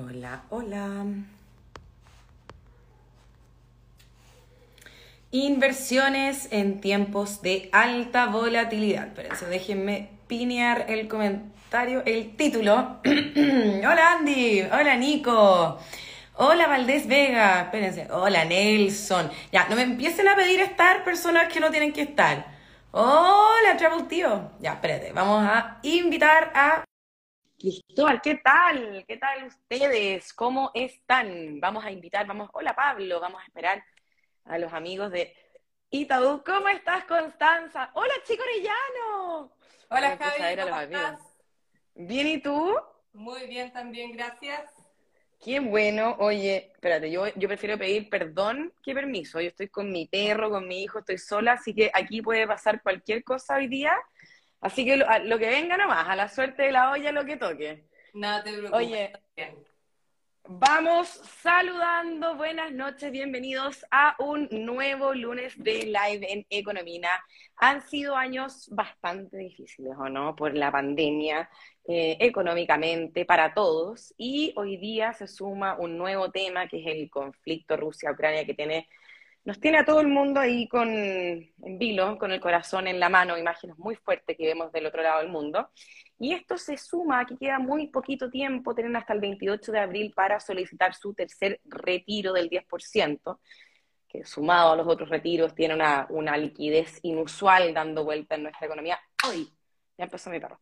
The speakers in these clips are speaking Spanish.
Hola, hola. Inversiones en tiempos de alta volatilidad. Espérense, déjenme pinear el comentario, el título. hola Andy, hola Nico, hola Valdés Vega, espérense, hola Nelson. Ya, no me empiecen a pedir estar personas que no tienen que estar. Hola Travel Tío. Ya, espérate, vamos a invitar a Cristóbal, ¿qué tal? ¿Qué tal ustedes? ¿Cómo están? Vamos a invitar, vamos, hola Pablo, vamos a esperar a los amigos de Itaú. ¿Cómo estás, Constanza? Hola, Chico Orellano. Hola, Javi, ¿cómo estás? Bien, ¿y tú? Muy bien también, gracias. Qué bueno. Oye, espérate, yo, yo prefiero pedir perdón que permiso. Yo estoy con mi perro, con mi hijo, estoy sola, así que aquí puede pasar cualquier cosa hoy día Así que lo, que venga nomás, a la suerte de la olla lo que toque. No te preocupes. Oye, vamos saludando, buenas noches, bienvenidos a un nuevo lunes de live en Economina. Han sido años bastante difíciles, ¿o no? Por la pandemia, eh, económicamente, para todos. Y hoy día se suma un nuevo tema que es el conflicto Rusia-Ucrania que tiene nos tiene a todo el mundo ahí con, en vilo, con el corazón en la mano, imágenes muy fuertes que vemos del otro lado del mundo. Y esto se suma, que queda muy poquito tiempo, tienen hasta el 28 de abril para solicitar su tercer retiro del 10%, que sumado a los otros retiros tiene una, una liquidez inusual dando vuelta en nuestra economía. ¡Ay! Ya empezó mi perro.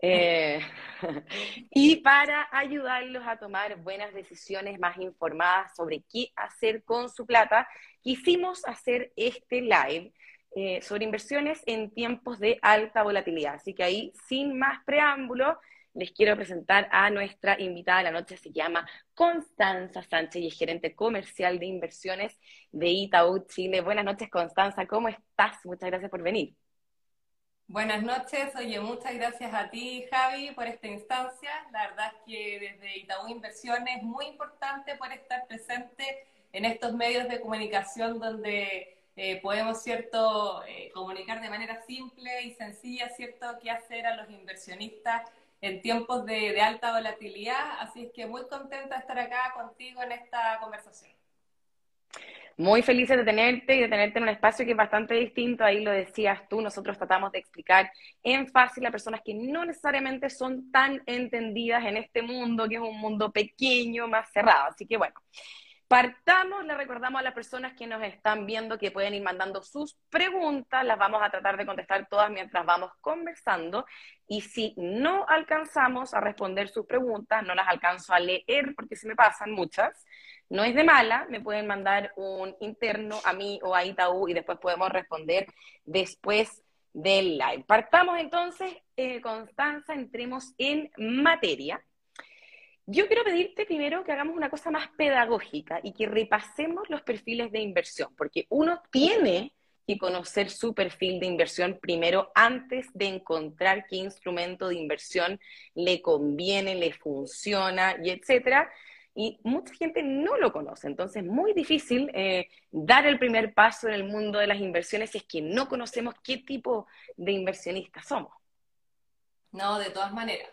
Eh, y para ayudarlos a tomar buenas decisiones más informadas sobre qué hacer con su plata, quisimos hacer este live eh, sobre inversiones en tiempos de alta volatilidad. Así que ahí, sin más preámbulo, les quiero presentar a nuestra invitada de la noche. Se llama Constanza Sánchez y es gerente comercial de inversiones de Itaú Chile. Buenas noches, Constanza. ¿Cómo estás? Muchas gracias por venir. Buenas noches, oye, muchas gracias a ti, Javi, por esta instancia. La verdad es que desde Itaú Inversiones es muy importante por estar presente en estos medios de comunicación donde eh, podemos, ¿cierto?, eh, comunicar de manera simple y sencilla, ¿cierto?, qué hacer a los inversionistas en tiempos de, de alta volatilidad. Así es que muy contenta de estar acá contigo en esta conversación muy felices de tenerte y de tenerte en un espacio que es bastante distinto, ahí lo decías tú, nosotros tratamos de explicar en fácil a personas que no necesariamente son tan entendidas en este mundo, que es un mundo pequeño, más cerrado. Así que bueno, partamos, le recordamos a las personas que nos están viendo que pueden ir mandando sus preguntas, las vamos a tratar de contestar todas mientras vamos conversando. Y si no alcanzamos a responder sus preguntas, no las alcanzo a leer porque se me pasan muchas no es de mala, me pueden mandar un interno a mí o a Itaú y después podemos responder después del live. Partamos entonces, eh, Constanza, entremos en materia. Yo quiero pedirte primero que hagamos una cosa más pedagógica y que repasemos los perfiles de inversión, porque uno tiene que conocer su perfil de inversión primero antes de encontrar qué instrumento de inversión le conviene, le funciona y etcétera y mucha gente no lo conoce. Entonces, es muy difícil eh, dar el primer paso en el mundo de las inversiones si es que no conocemos qué tipo de inversionistas somos. No, de todas maneras.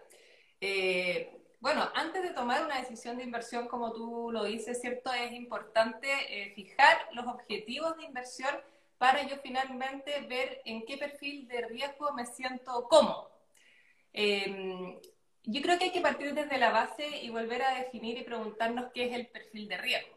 Eh, bueno, antes de tomar una decisión de inversión, como tú lo dices, ¿cierto? Es importante eh, fijar los objetivos de inversión para yo finalmente ver en qué perfil de riesgo me siento cómodo. Yo creo que hay que partir desde la base y volver a definir y preguntarnos qué es el perfil de riesgo.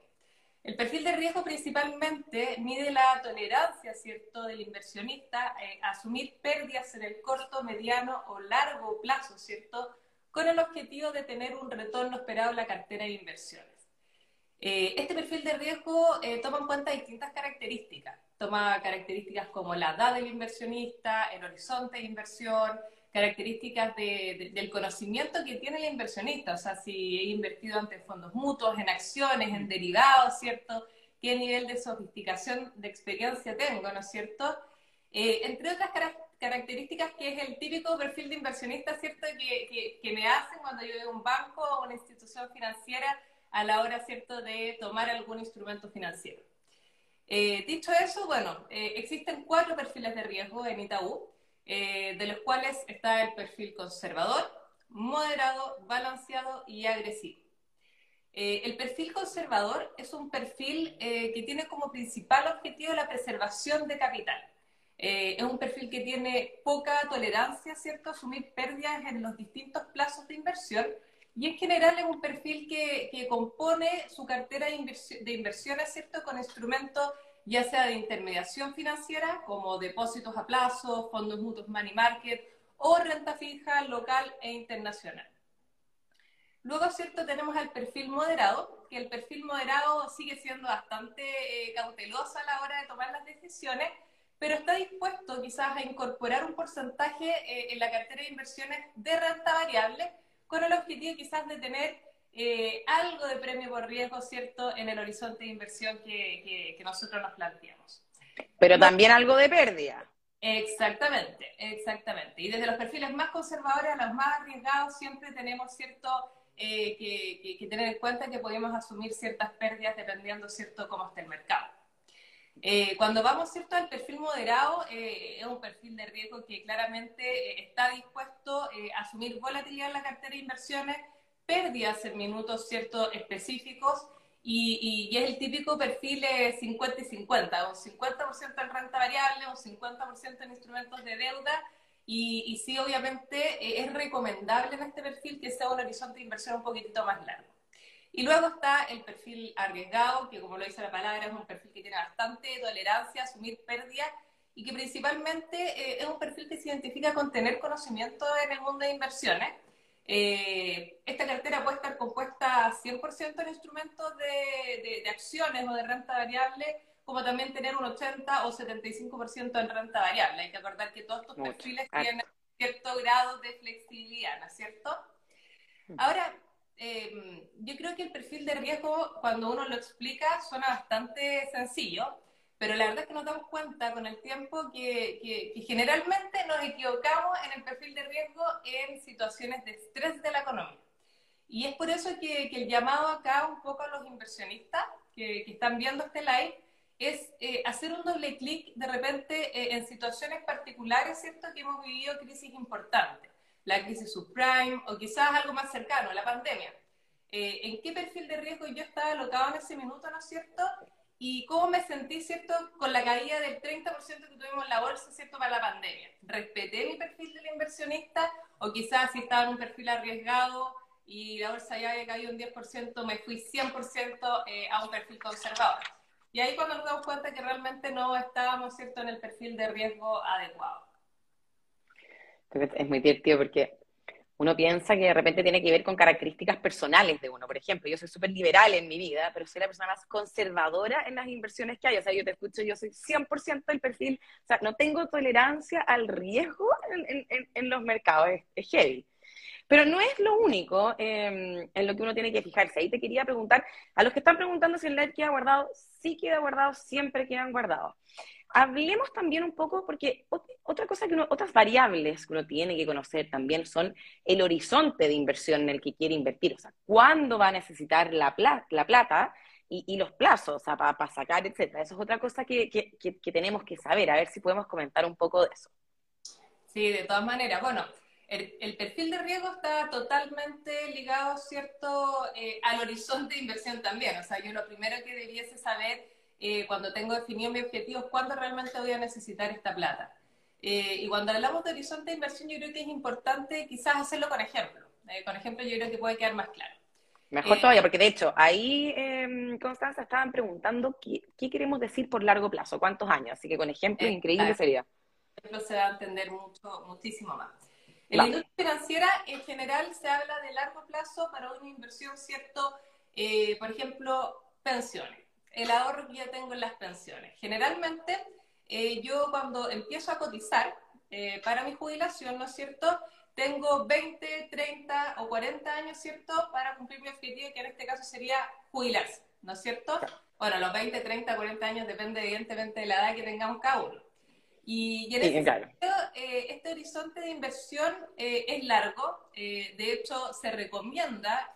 El perfil de riesgo principalmente mide la tolerancia, ¿cierto?, del inversionista eh, a asumir pérdidas en el corto, mediano o largo plazo, ¿cierto?, con el objetivo de tener un retorno esperado en la cartera de inversiones. Eh, este perfil de riesgo eh, toma en cuenta distintas características. Toma características como la edad del inversionista, el horizonte de inversión, características del conocimiento que tiene el inversionista, o sea, si he invertido ante fondos mutuos, en acciones, en derivados, ¿cierto? ¿Qué nivel de sofisticación, de experiencia tengo, ¿no es cierto? Eh, entre otras características que es el típico perfil de inversionista, ¿cierto? Que, que, me hacen cuando yo veo un banco o una institución financiera a la hora, ¿cierto?, de tomar algún instrumento financiero. Eh, dicho eso, bueno, eh, existen cuatro perfiles de riesgo en Itaú. Eh, de los cuales está el perfil conservador, moderado, balanceado y agresivo. Eh, el perfil conservador es un perfil eh, que tiene como principal objetivo la preservación de capital. Es un perfil que tiene poca tolerancia, ¿cierto?, asumir pérdidas en los distintos plazos de inversión y en general es un perfil que, que compone su cartera de, de, inversiones, ¿cierto?, con instrumentos ya sea de intermediación financiera, como depósitos a plazo, fondos mutuos money market o renta fija local e internacional. Luego, ¿cierto? Tenemos el perfil moderado, que el perfil moderado sigue siendo bastante eh, cauteloso a la hora de tomar las decisiones, pero está dispuesto quizás a incorporar un porcentaje eh, en la cartera de inversiones de renta variable, con el objetivo quizás de tener eh, algo de premio por riesgo, ¿cierto?, en el horizonte de inversión que, que, nosotros nos planteamos. Pero también algo de pérdida. Exactamente, exactamente. Y desde los perfiles más conservadores a los más arriesgados siempre tenemos cierto eh, que, que, tener en cuenta que podemos asumir ciertas pérdidas dependiendo cierto cómo está el mercado. Eh, cuando vamos cierto al perfil moderado, es un perfil de riesgo que claramente está dispuesto a asumir volatilidad en la cartera de inversiones, pérdidas en minutos ciertos específicos y, es el típico perfil 50 y 50, un 50% en renta variable, un 50% en instrumentos de deuda y, y, sí, obviamente eh, es recomendable en este perfil que sea un horizonte de inversión un poquitito más largo. Y luego está el perfil arriesgado, que como lo dice la palabra, es un perfil que tiene bastante tolerancia a asumir pérdidas y que principalmente eh, es un perfil que se identifica con tener conocimiento en el mundo de inversiones eh, esta cartera puede estar compuesta 100% en instrumentos de, de, acciones o de renta variable, como también tener un 80 o 75% en renta variable. Hay que acordar que todos estos perfiles tienen cierto grado de flexibilidad, ¿no es cierto? Mm. Ahora, eh, yo creo que el perfil de riesgo, cuando uno lo explica, suena bastante sencillo, pero la verdad es que nos damos cuenta con el tiempo que, que, generalmente nos equivocamos en el perfil de riesgo en situaciones de estrés de la economía. Y es por eso que, que el llamado acá un poco a los inversionistas que, están viendo este live es eh, hacer un doble clic de repente eh, en situaciones particulares, ¿cierto? Que hemos vivido crisis importantes, la crisis subprime o quizás algo más cercano, la pandemia. Eh, ¿En qué perfil de riesgo yo estaba alocado en ese minuto, no es cierto? Y cómo me sentí, ¿cierto?, con la caída del 30% que tuvimos en la bolsa, ¿cierto?, para la pandemia. ¿Respeté mi perfil del inversionista o quizás si estaba en un perfil arriesgado y la bolsa ya había caído un 10%, me fui 100% eh, a un perfil conservador? Y ahí cuando nos damos cuenta que realmente no estábamos, ¿cierto?, en el perfil de riesgo adecuado. Es muy divertido porque uno piensa que de repente tiene que ver con características personales de uno. Por ejemplo, yo soy súper liberal en mi vida, pero soy la persona más conservadora en las inversiones que hay. O sea, yo te escucho, yo soy 100% del perfil, o sea, no tengo tolerancia al riesgo en, los mercados, es, heavy. Pero no es lo único em, en lo que uno tiene que fijarse. Ahí te quería preguntar, a los que están preguntando si el live queda guardado, sí queda guardado, siempre quedan guardados. Hablemos también un poco, porque otra cosa que otras variables que uno tiene que conocer también son el horizonte de inversión en el que quiere invertir, o sea, cuándo va a necesitar la, la plata y, los plazos, o sea, para sacar, etcétera. Eso es otra cosa que, que, tenemos que saber, a ver si podemos comentar un poco de eso. Sí, de todas maneras. Bueno, el, perfil de riesgo está totalmente ligado, ¿cierto?, eh, al horizonte de inversión también. O sea, yo lo primero que debiese saber eh, cuando tengo definido mi objetivo, cuándo realmente voy a necesitar esta plata. Eh, y cuando hablamos de horizonte de inversión, yo creo que es importante quizás hacerlo con ejemplo. Eh, con ejemplo, yo creo que puede quedar más claro. Mejor todavía, porque de hecho, ahí, eh, Constanza, estaban preguntando qué, qué, queremos decir por largo plazo, cuántos años. Así que con ejemplo, increíble sería. Ejemplo se va a entender mucho, muchísimo más. En la industria financiera, en general, se habla de largo plazo para una inversión, ¿cierto? por ejemplo, pensiones el ahorro que ya tengo en las pensiones. Generalmente, eh, yo cuando empiezo a cotizar eh, para mi jubilación, ¿no es cierto? Tengo 20, 30 o 40 años, ¿cierto? Para cumplir mi objetivo, que en este caso sería jubilarse, ¿no es cierto? Bueno, los 20, 30, 40 años depende evidentemente de la edad que tengamos cada uno. Y, en este, eh, este horizonte de inversión eh, es largo. Eh, de hecho, se recomienda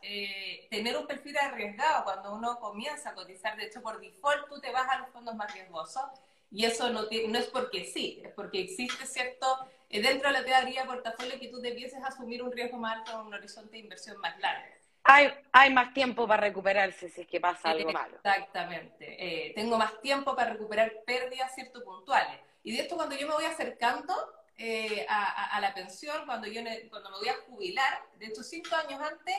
tener un perfil arriesgado cuando uno comienza a cotizar. De hecho, por default, tú te vas a los fondos más riesgosos. Y eso no, no es porque sí, es porque existe cierto, dentro de la teoría de portafolio, que tú debieses asumir un riesgo más alto un horizonte de inversión más largo. hay, hay más tiempo para recuperarse si es que pasa algo malo. Exactamente. Eh, tengo más tiempo para recuperar pérdidas, ¿cierto? Puntuales. Y de esto cuando yo me voy acercando eh, a, la pensión, cuando, yo cuando me voy a jubilar, de estos cinco años antes,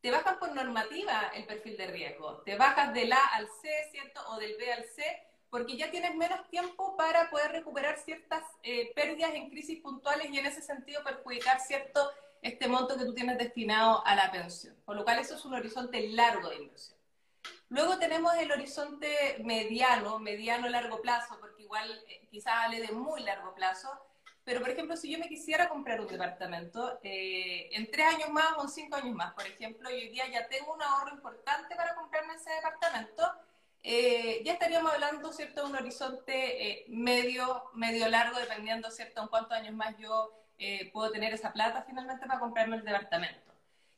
te bajas por normativa el perfil de riesgo. Te bajas del A al C, ¿cierto? O del B al C, porque ya tienes menos tiempo para poder recuperar ciertas eh, pérdidas en crisis puntuales y en ese sentido perjudicar, ¿cierto? Este monto que tú tienes destinado a la pensión. Por lo cual eso es un horizonte largo de inversión. Luego tenemos el horizonte mediano, mediano largo plazo, porque igual eh, quizás hable de muy largo plazo, pero, por ejemplo, si yo me quisiera comprar un departamento, eh, en tres años más o en cinco años más, por ejemplo, y hoy día ya tengo un ahorro importante para comprarme ese departamento, eh, ya estaríamos hablando, ¿cierto?, de un horizonte eh, medio, medio largo, dependiendo, ¿cierto?, en cuántos años más yo puedo tener esa plata finalmente para comprarme el departamento.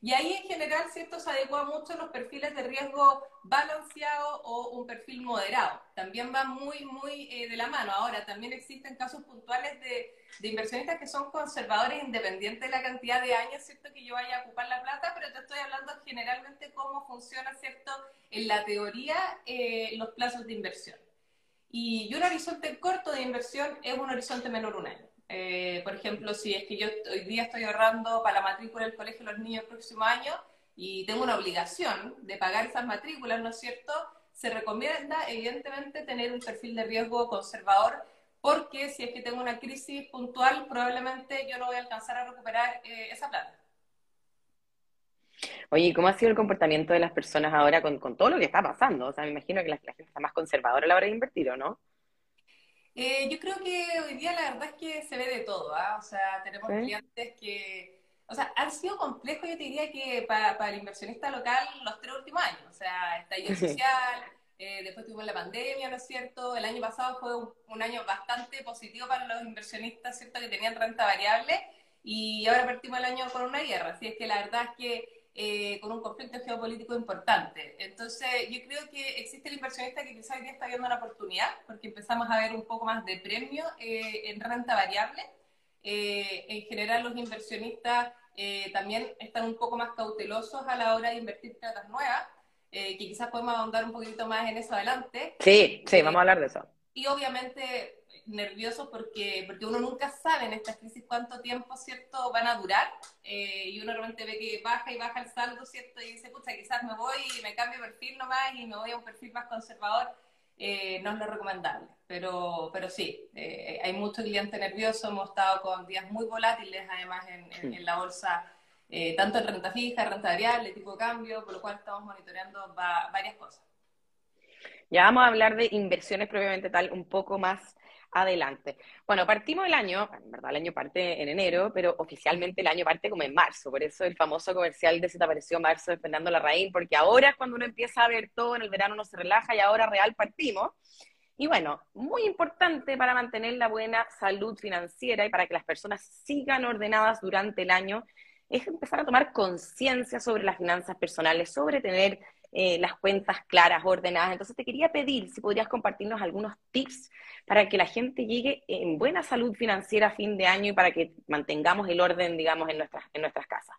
Y ahí en general, ¿cierto? Se adecua mucho los perfiles de riesgo balanceado o un perfil moderado. También va muy, muy eh, de la mano. Ahora, también existen casos puntuales de, de, inversionistas que son conservadores independientes de la cantidad de años, ¿cierto? Que yo vaya a ocupar la plata, pero te estoy hablando generalmente cómo funciona, ¿cierto? En la teoría, eh, los plazos de inversión. Y un horizonte corto de inversión es un horizonte menor un año. Eh, por ejemplo, si es que yo hoy día estoy ahorrando para la matrícula del colegio de los niños el próximo año y tengo una obligación de pagar esas matrículas, ¿no es cierto? Se recomienda, evidentemente, tener un perfil de riesgo conservador porque si es que tengo una crisis puntual, probablemente yo no voy a alcanzar a recuperar eh, esa plata. Oye, ¿cómo ha sido el comportamiento de las personas ahora con, con, todo lo que está pasando? O sea, me imagino que la, la gente está más conservadora a la hora de invertir, ¿o no? Eh, yo creo que hoy día la verdad es que se ve de todo, ¿ah? O sea, tenemos clientes que, o sea, han sido complejos, yo te diría que para, para el inversionista local los tres últimos años, o sea, estallido social, eh, después tuvimos la pandemia, ¿no es cierto? El año pasado fue un, año bastante positivo para los inversionistas, ¿cierto? Que tenían renta variable y ahora partimos el año con una guerra, así es que la verdad es que eh, con un conflicto geopolítico importante. Entonces, yo creo que existe el inversionista que quizás hoy día está viendo una oportunidad, porque empezamos a ver un poco más de premio eh, en renta variable. Eh, en general, los inversionistas también están un poco más cautelosos a la hora de invertir platas nuevas, que quizás podemos ahondar un poquito más en eso adelante. Sí, sí, vamos a hablar de eso. Y obviamente nervioso porque, porque uno nunca sabe en estas crisis cuánto tiempo, ¿cierto?, van a durar. Eh, y uno realmente ve que baja y baja el saldo, ¿cierto? Y dice, pucha, quizás me voy y me cambio de perfil nomás y me voy a un perfil más conservador. Eh, no es lo recomendable. Pero, pero sí, eh, hay mucho cliente nervioso. Hemos estado con días muy volátiles, además, en, en, la bolsa, tanto en renta fija, renta variable, tipo de cambio, por lo cual estamos monitoreando varias cosas. Ya vamos a hablar de inversiones propiamente tal un poco más adelante. Bueno, partimos el año, en verdad el año parte en enero, pero oficialmente el año parte como en marzo, por eso el famoso comercial desapareció marzo de Fernando Larraín, porque ahora es cuando uno empieza a ver todo, en el verano uno se relaja y ahora real partimos. Y bueno, muy importante para mantener la buena salud financiera y para que las personas sigan ordenadas durante el año, es empezar a tomar conciencia sobre las finanzas personales, sobre tener eh, las cuentas claras, ordenadas. Entonces te quería pedir si podrías compartirnos algunos tips para que la gente llegue en buena salud financiera a fin de año y para que mantengamos el orden, digamos, en nuestras, en nuestras casas.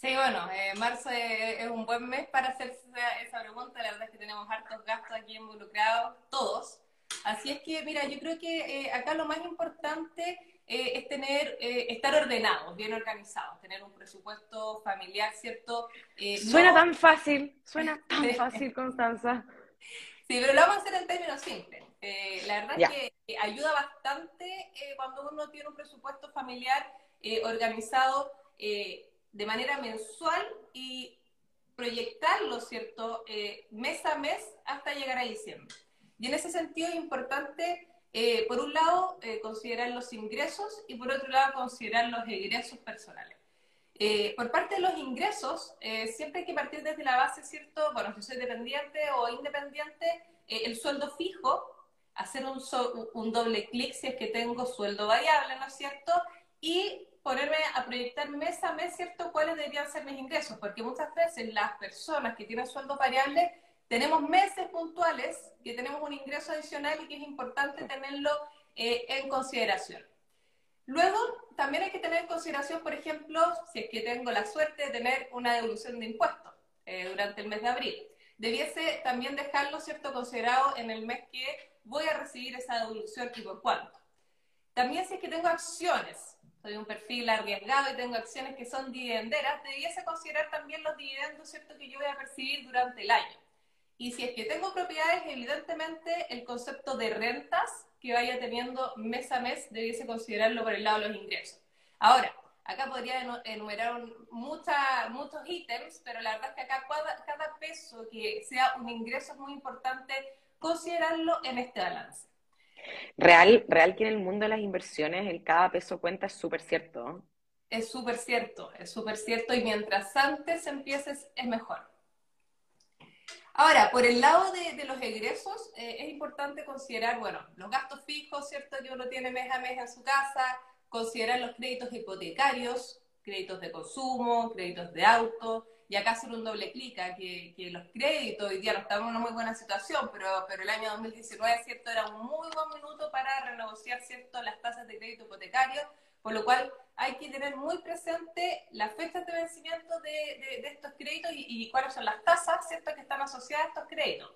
Sí, bueno, eh, marzo es, un buen mes para hacer esa, pregunta. La verdad es que tenemos hartos gastos aquí involucrados, todos. Así es que, mira, yo creo que eh, acá lo más importante eh, es tener, eh, estar ordenados, bien organizados, tener un presupuesto familiar, ¿cierto? Eh, suena tan fácil, suena tan fácil, Constanza. Sí, pero lo vamos a hacer en términos simples. la verdad es que ayuda bastante cuando uno tiene un presupuesto familiar organizado de manera mensual y proyectarlo, ¿cierto? mes a mes hasta llegar a diciembre. Y en ese sentido es importante eh, por un lado, eh, considerar los ingresos y por otro lado, considerar los egresos personales. Eh, por parte de los ingresos, siempre hay que partir desde la base, ¿cierto? Bueno, si soy dependiente o independiente, el sueldo fijo, hacer un, un doble clic si es que tengo sueldo variable, ¿no es cierto? Y ponerme a proyectar mes a mes, ¿cierto? ¿Cuáles deberían ser mis ingresos? Porque muchas veces las personas que tienen sueldo variable tenemos meses puntuales que tenemos un ingreso adicional y que es importante tenerlo eh, en consideración. Luego, también hay que tener en consideración, por ejemplo, si es que tengo la suerte de tener una devolución de impuestos eh, durante el mes de abril. Debiese también dejarlo, ¿cierto?, considerado en el mes que voy a recibir esa devolución y por cuánto. También si es que tengo acciones, soy un perfil arriesgado y tengo acciones que son dividenderas, debiese considerar también los dividendos, ¿cierto?, que yo voy a percibir durante el año. Y si es que tengo propiedades, evidentemente el concepto de rentas que vaya teniendo mes a mes debiese considerarlo por el lado de los ingresos. Ahora, acá podría enumerar muchos ítems, pero la verdad es que acá cada, peso que sea un ingreso es muy importante considerarlo en este balance. Real, real que en el mundo de las inversiones el cada peso cuenta es súper cierto. Es súper cierto, es súper cierto y mientras antes empieces es mejor. Ahora, por el lado de, los egresos, eh, es importante considerar, bueno, los gastos fijos, ¿cierto? Que uno tiene mes a mes en su casa, considerar los créditos hipotecarios, créditos de consumo, créditos de auto, y acá hacer un doble clic que, que, los créditos, hoy día no estamos en una muy buena situación, pero, pero el año 2019, ¿cierto? Era un muy buen minuto para renegociar, ¿cierto? Las tasas de crédito hipotecario, por lo cual hay que tener muy presente las fechas de vencimiento de, estos créditos y, cuáles son las tasas, ¿cierto?, que están asociadas a estos créditos.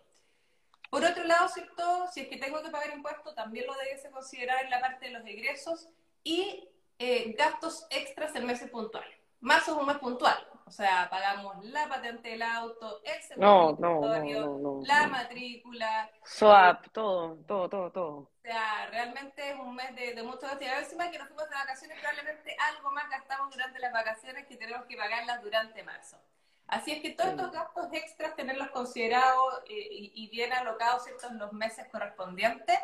Por otro lado, ¿cierto?, si es que tengo que pagar impuestos, también lo debiese considerar en la parte de los egresos y eh, gastos extras en meses puntuales. Marzo es un mes puntual, o sea, pagamos la patente del auto, el seguro no, la matrícula. SOAP, todo, todo, todo, todo. O sea, realmente es un mes de, de mucho gasto. Y a encima que nos fuimos de vacaciones, probablemente algo más gastamos durante las vacaciones que tenemos que pagarlas durante marzo. Así es que todos estos gastos extras, tenerlos considerados eh, y, bien alocados en los meses correspondientes.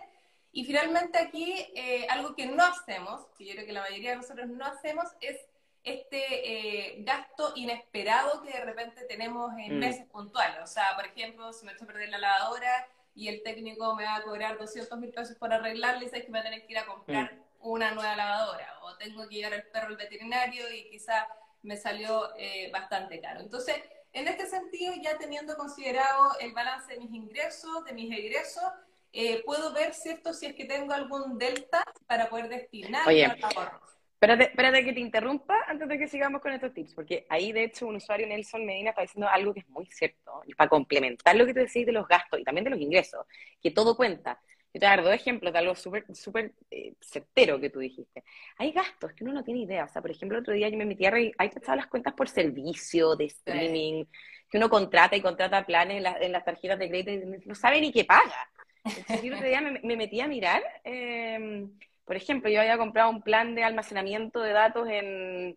Y finalmente aquí, eh, algo que no hacemos, que yo creo que la mayoría de nosotros no hacemos, es este eh, gasto inesperado que de repente tenemos en mm. meses puntuales. O sea, por ejemplo, si me echo a perder la lavadora y el técnico me va a cobrar 200 mil pesos por arreglarle, y que me va a tener que ir a comprar mm. una nueva lavadora. O tengo que llevar el perro al veterinario y quizá me salió eh, bastante caro. Entonces, en este sentido, ya teniendo considerado el balance de mis ingresos, de mis egresos, eh, puedo ver, ¿cierto?, si es que tengo algún delta para poder destinar a ahorros. Espérate, espérate que te interrumpa antes de que sigamos con estos tips, porque ahí de hecho un usuario, Nelson Medina, está diciendo algo que es muy cierto, y para complementar lo que te decís de los gastos y también de los ingresos, que todo cuenta. Yo te voy a dar dos ejemplos de algo súper súper eh, certero que tú dijiste. Hay gastos que uno no tiene idea. O sea, por ejemplo, el otro día yo me metí a hay que las cuentas por servicio, de streaming, que uno contrata y contrata planes en, las tarjetas de crédito y no sabe ni qué paga. Entonces, el otro día me, metí a mirar eh, por ejemplo, yo había comprado un plan de almacenamiento de datos en,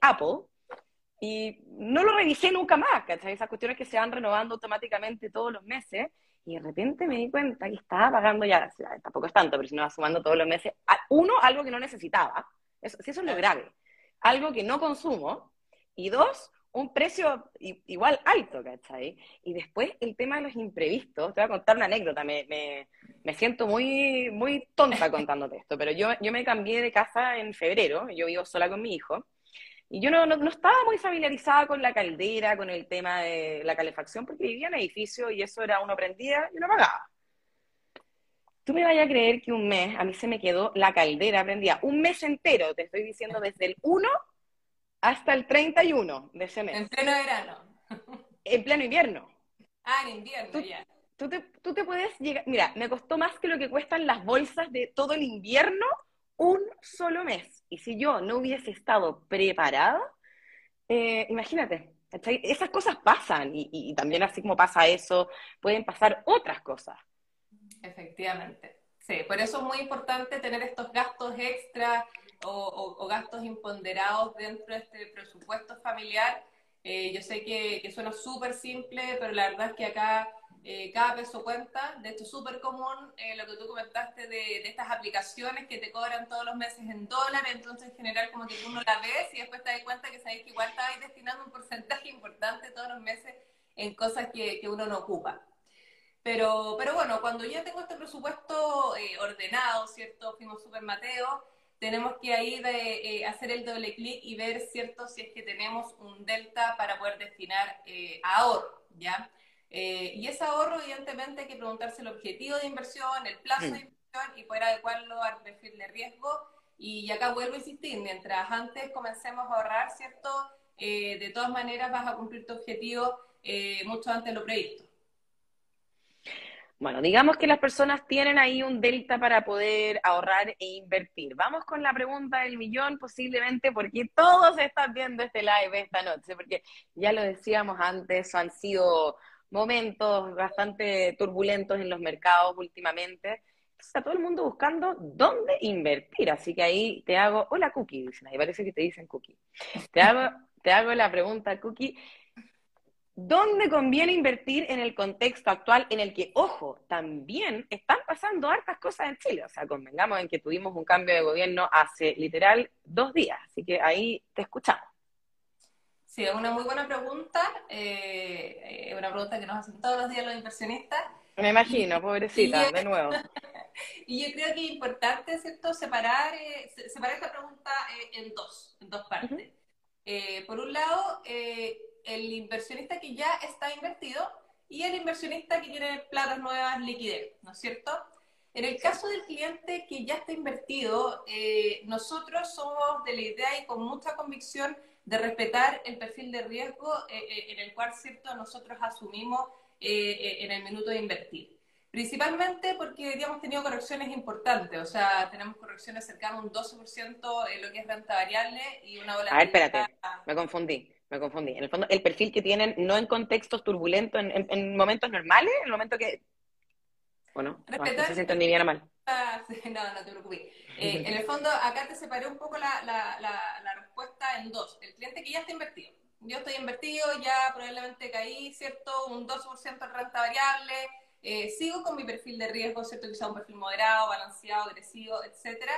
Apple y no lo revisé nunca más, ¿cachai? Esas cuestiones que se van renovando automáticamente todos los meses y de repente me di cuenta que estaba pagando ya, tampoco es tanto, pero si no va sumando todos los meses, uno, algo que no necesitaba, eso, si eso es lo grave, algo que no consumo, y dos, un precio igual alto, ¿cachai? Y después el tema de los imprevistos, te voy a contar una anécdota, me, me, siento muy, muy tonta contándote esto, pero yo, yo me cambié de casa en febrero, yo vivo sola con mi hijo, y yo no, no, estaba muy familiarizada con la caldera, con el tema de la calefacción, porque vivía en edificio y eso era uno prendía y uno pagaba. Tú me vayas a creer que un mes a mí se me quedó la caldera prendida, un mes entero, te estoy diciendo desde el 1 hasta el 31 de ese mes. En pleno verano. En pleno invierno. Ah, en invierno, ya. Tú te, tú te puedes llegar, mira, me costó más que lo que cuestan las bolsas de todo el invierno un solo mes. Y si yo no hubiese estado preparada, eh, imagínate, esas cosas pasan y, y, también así como pasa eso, pueden pasar otras cosas. Efectivamente. Sí, por eso es muy importante tener estos gastos extras o, gastos imponderados dentro de este presupuesto familiar. Eh, yo sé que, que suena súper simple, pero la verdad es que acá eh, cada peso cuenta. De hecho, súper común eh, lo que tú comentaste de, de, estas aplicaciones que te cobran todos los meses en dólares, entonces en general como que uno la ves y después te das cuenta que sabes que igual estabas destinando un porcentaje importante todos los meses en cosas que, que uno no ocupa. Pero, pero bueno, cuando ya tengo este presupuesto ordenado, ¿cierto? Fuimos súper Mateo tenemos que ahí de, eh, hacer el doble clic y ver, ¿cierto?, si es que tenemos un delta para poder destinar eh, ahorro, ¿ya? Eh, y ese ahorro, evidentemente, hay que preguntarse el objetivo de inversión, el plazo de inversión y poder adecuarlo al perfil de riesgo Y acá vuelvo a insistir, mientras antes comencemos a ahorrar, ¿cierto? De todas maneras vas a cumplir tu objetivo mucho antes de lo previsto. Bueno, digamos que las personas tienen ahí un delta para poder ahorrar e invertir. Vamos con la pregunta del millón, posiblemente porque todos están viendo este live esta noche, porque ya lo decíamos antes, han sido momentos bastante turbulentos en los mercados últimamente. Está todo el mundo buscando dónde invertir, así que ahí te hago, hola Cookie, dicen, ahí parece que te dicen Cookie. Te hago, te hago la pregunta, Cookie, ¿Dónde conviene invertir en el contexto actual en el que, ojo, también están pasando hartas cosas en Chile? O sea, convengamos en que tuvimos un cambio de gobierno hace literal dos días, así que ahí te escuchamos. Sí, es una muy buena pregunta, eh, es una pregunta que nos hacen todos los días los inversionistas. Me imagino, pobrecita, de nuevo. y yo creo que es importante, ¿cierto?, separar, eh, separar esta pregunta eh, en dos, en dos partes. por un lado, el inversionista que ya está invertido y el inversionista que quiere platas nuevas, liquidez, ¿no es cierto? En el caso del cliente que ya está invertido, eh, nosotros somos de la idea y con mucha convicción de respetar el perfil de riesgo eh, eh, en el cual, ¿cierto?, nosotros asumimos en el minuto de invertir. Principalmente porque hemos tenido correcciones importantes, o sea, tenemos correcciones cercanas a un 12% en lo que es renta variable y una volatilidad... A ver, espérate, me confundí me confundí. En el fondo, el perfil que tienen, no en contextos turbulentos, en, momentos normales, en el momento que. Bueno, no, se sienten ni bien mal. no, no te preocupes. Eh, en el fondo, acá te separé un poco la, la, la, respuesta en dos. El cliente que ya está invertido. Yo estoy invertido, ya probablemente caí, ¿cierto? Un 2% en renta variable. Eh, sigo con mi perfil de riesgo, ¿cierto? Quizá un perfil moderado, balanceado, agresivo, etcétera.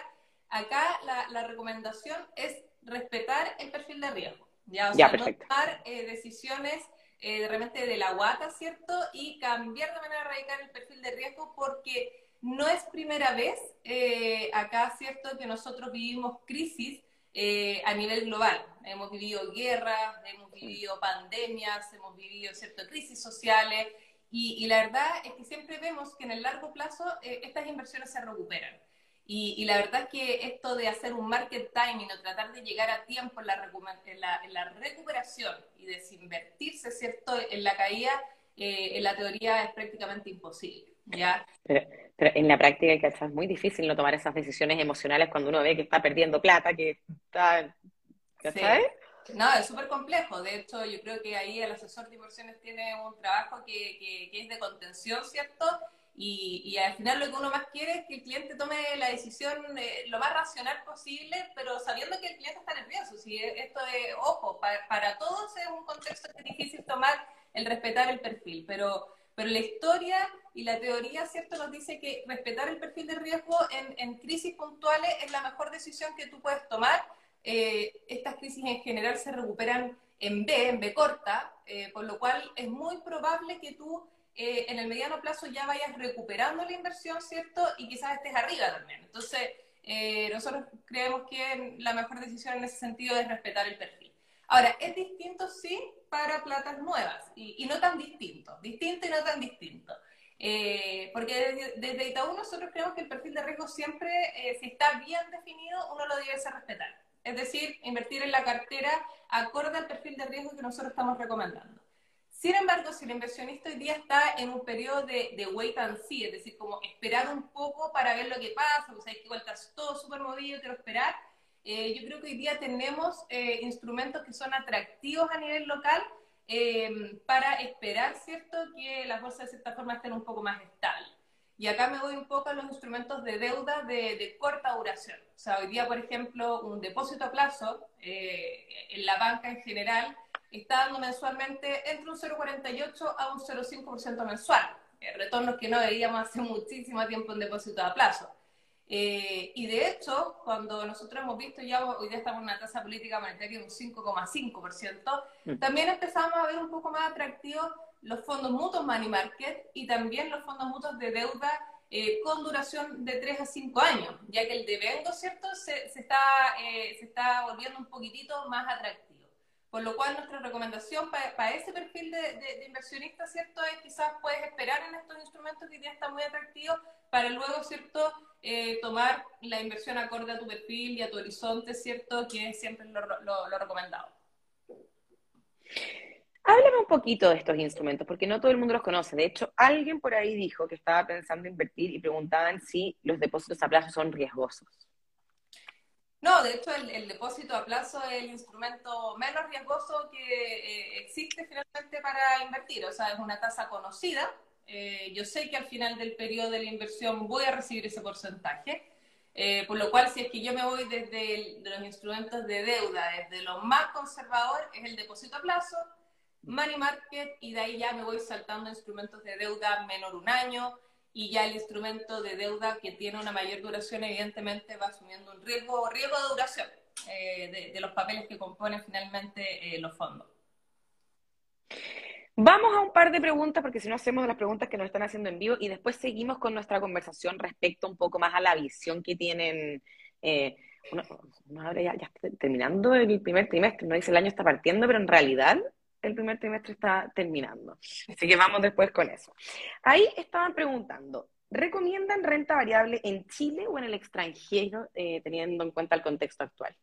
Acá la, la recomendación es respetar el perfil de riesgo. Ya, o sea, no tomar eh, decisiones eh, realmente de la guata, ¿cierto? Y cambiar de manera radical el perfil de riesgo porque no es primera vez eh, acá, ¿cierto?, que nosotros vivimos crisis eh, a nivel global. Hemos vivido guerras, hemos vivido pandemias, hemos vivido, ¿cierto?, crisis sociales. Y, y, la verdad es que siempre vemos que en el largo plazo estas inversiones se recuperan. Y, la verdad es que esto de hacer un market timing o tratar de llegar a tiempo en la, en la, recuperación y desinvertirse, ¿cierto?, en la caída, eh, en la teoría es prácticamente imposible. ¿ya? Pero, en la práctica es muy difícil no tomar esas decisiones emocionales cuando uno ve que está perdiendo plata, que está... ¿Sabes? No, es súper complejo. De hecho, yo creo que ahí el asesor de inversiones tiene un trabajo que, que, que es de contención, ¿cierto? Y, al final lo que uno más quiere es que el cliente tome la decisión eh, lo más racional posible, pero sabiendo que el cliente está nervioso. Si esto es, ojo, para, todos es un contexto que es difícil tomar el respetar el perfil, pero, pero la historia y la teoría, ¿cierto?, nos dice que respetar el perfil de riesgo en, crisis puntuales es la mejor decisión que tú puedes tomar. Eh, estas crisis en general se recuperan en B, en B corta, eh, por lo cual es muy probable que tú eh, en el mediano plazo ya vayas recuperando la inversión, ¿cierto? Y quizás estés arriba también. Entonces, eh, nosotros creemos que la mejor decisión en ese sentido es respetar el perfil. Ahora, es distinto, sí, para platas nuevas, y, no tan distinto, distinto y no tan distinto. Eh, porque desde, Itaú nosotros creemos que el perfil de riesgo siempre, si está bien definido, uno lo debe respetar. Es decir, invertir en la cartera acorde al perfil de riesgo que nosotros estamos recomendando. Sin embargo, si el inversionista hoy día está en un periodo de, wait and see, es decir, como esperar un poco para ver lo que pasa, pues hay que igual está todo súper movido, quiero esperar, eh, yo creo que hoy día tenemos eh, instrumentos que son atractivos a nivel local eh, para esperar, ¿cierto?, que las bolsas de cierta forma estén un poco más estables. Y acá me voy un poco a los instrumentos de deuda de, de corta duración. O sea, hoy día, por ejemplo, un depósito a plazo en la banca en general está dando mensualmente entre un 0,48 a un 0,5% mensual. Eh, retornos que no veíamos hace muchísimo tiempo en depósito a plazo. Eh, y de hecho, cuando nosotros hemos visto ya, hoy día estamos en una tasa política monetaria de un 5,5%, mm. también empezamos a ver un poco más atractivos los fondos mutuos money market y también los fondos mutuos de deuda eh, con duración de 3 a 5 años, ya que el devengo, ¿cierto?, se, se está, se está volviendo un poquitito más atractivo. Por lo cual nuestra recomendación para ese perfil de, inversionista, ¿cierto? Es quizás puedes esperar en estos instrumentos que ya están muy atractivos para luego, ¿cierto?, eh, tomar la inversión acorde a tu perfil y a tu horizonte, ¿cierto?, que es siempre lo, lo recomendado. Háblame un poquito de estos instrumentos, porque no todo el mundo los conoce. De hecho, alguien por ahí dijo que estaba pensando invertir y preguntaban si los depósitos a plazo son riesgosos. No, de hecho el, depósito a plazo es el instrumento menos riesgoso que eh, existe finalmente para invertir. O sea, es una tasa conocida. Eh, yo sé que al final del periodo de la inversión voy a recibir ese porcentaje. Eh, por lo cual, si es que yo me voy desde los instrumentos de deuda, desde lo más conservador, es el depósito a plazo, money market, y de ahí ya me voy saltando instrumentos de deuda menor un año, y ya el instrumento de deuda que tiene una mayor duración evidentemente va asumiendo un riesgo, riesgo de duración eh, de, los papeles que componen finalmente eh, los fondos. Vamos a un par de preguntas, porque si no hacemos las preguntas que nos están haciendo en vivo y después seguimos con nuestra conversación respecto un poco más a la visión que tienen. Eh, ya, ya está terminando el primer trimestre, no dice el año está partiendo, pero en realidad el primer trimestre está terminando. Así que vamos después con eso. Ahí estaban preguntando, ¿recomiendan renta variable en Chile o en el extranjero, eh, teniendo en cuenta el contexto actual?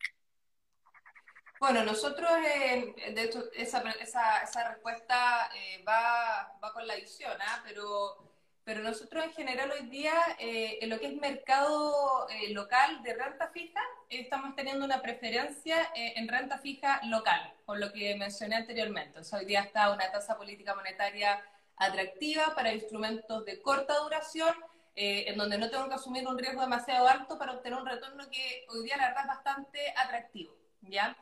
Bueno, nosotros, eh, de hecho, esa, respuesta eh, va, con la visión, ¿ah? pero pero nosotros en general hoy día, eh, en lo que es mercado eh, local de renta fija, estamos teniendo una preferencia eh, en renta fija local, por lo que mencioné anteriormente. hoy día está una tasa política monetaria atractiva para instrumentos de corta duración, en donde no tengo que asumir un riesgo demasiado alto para obtener un retorno que hoy día la verdad es bastante atractivo. ¿ya?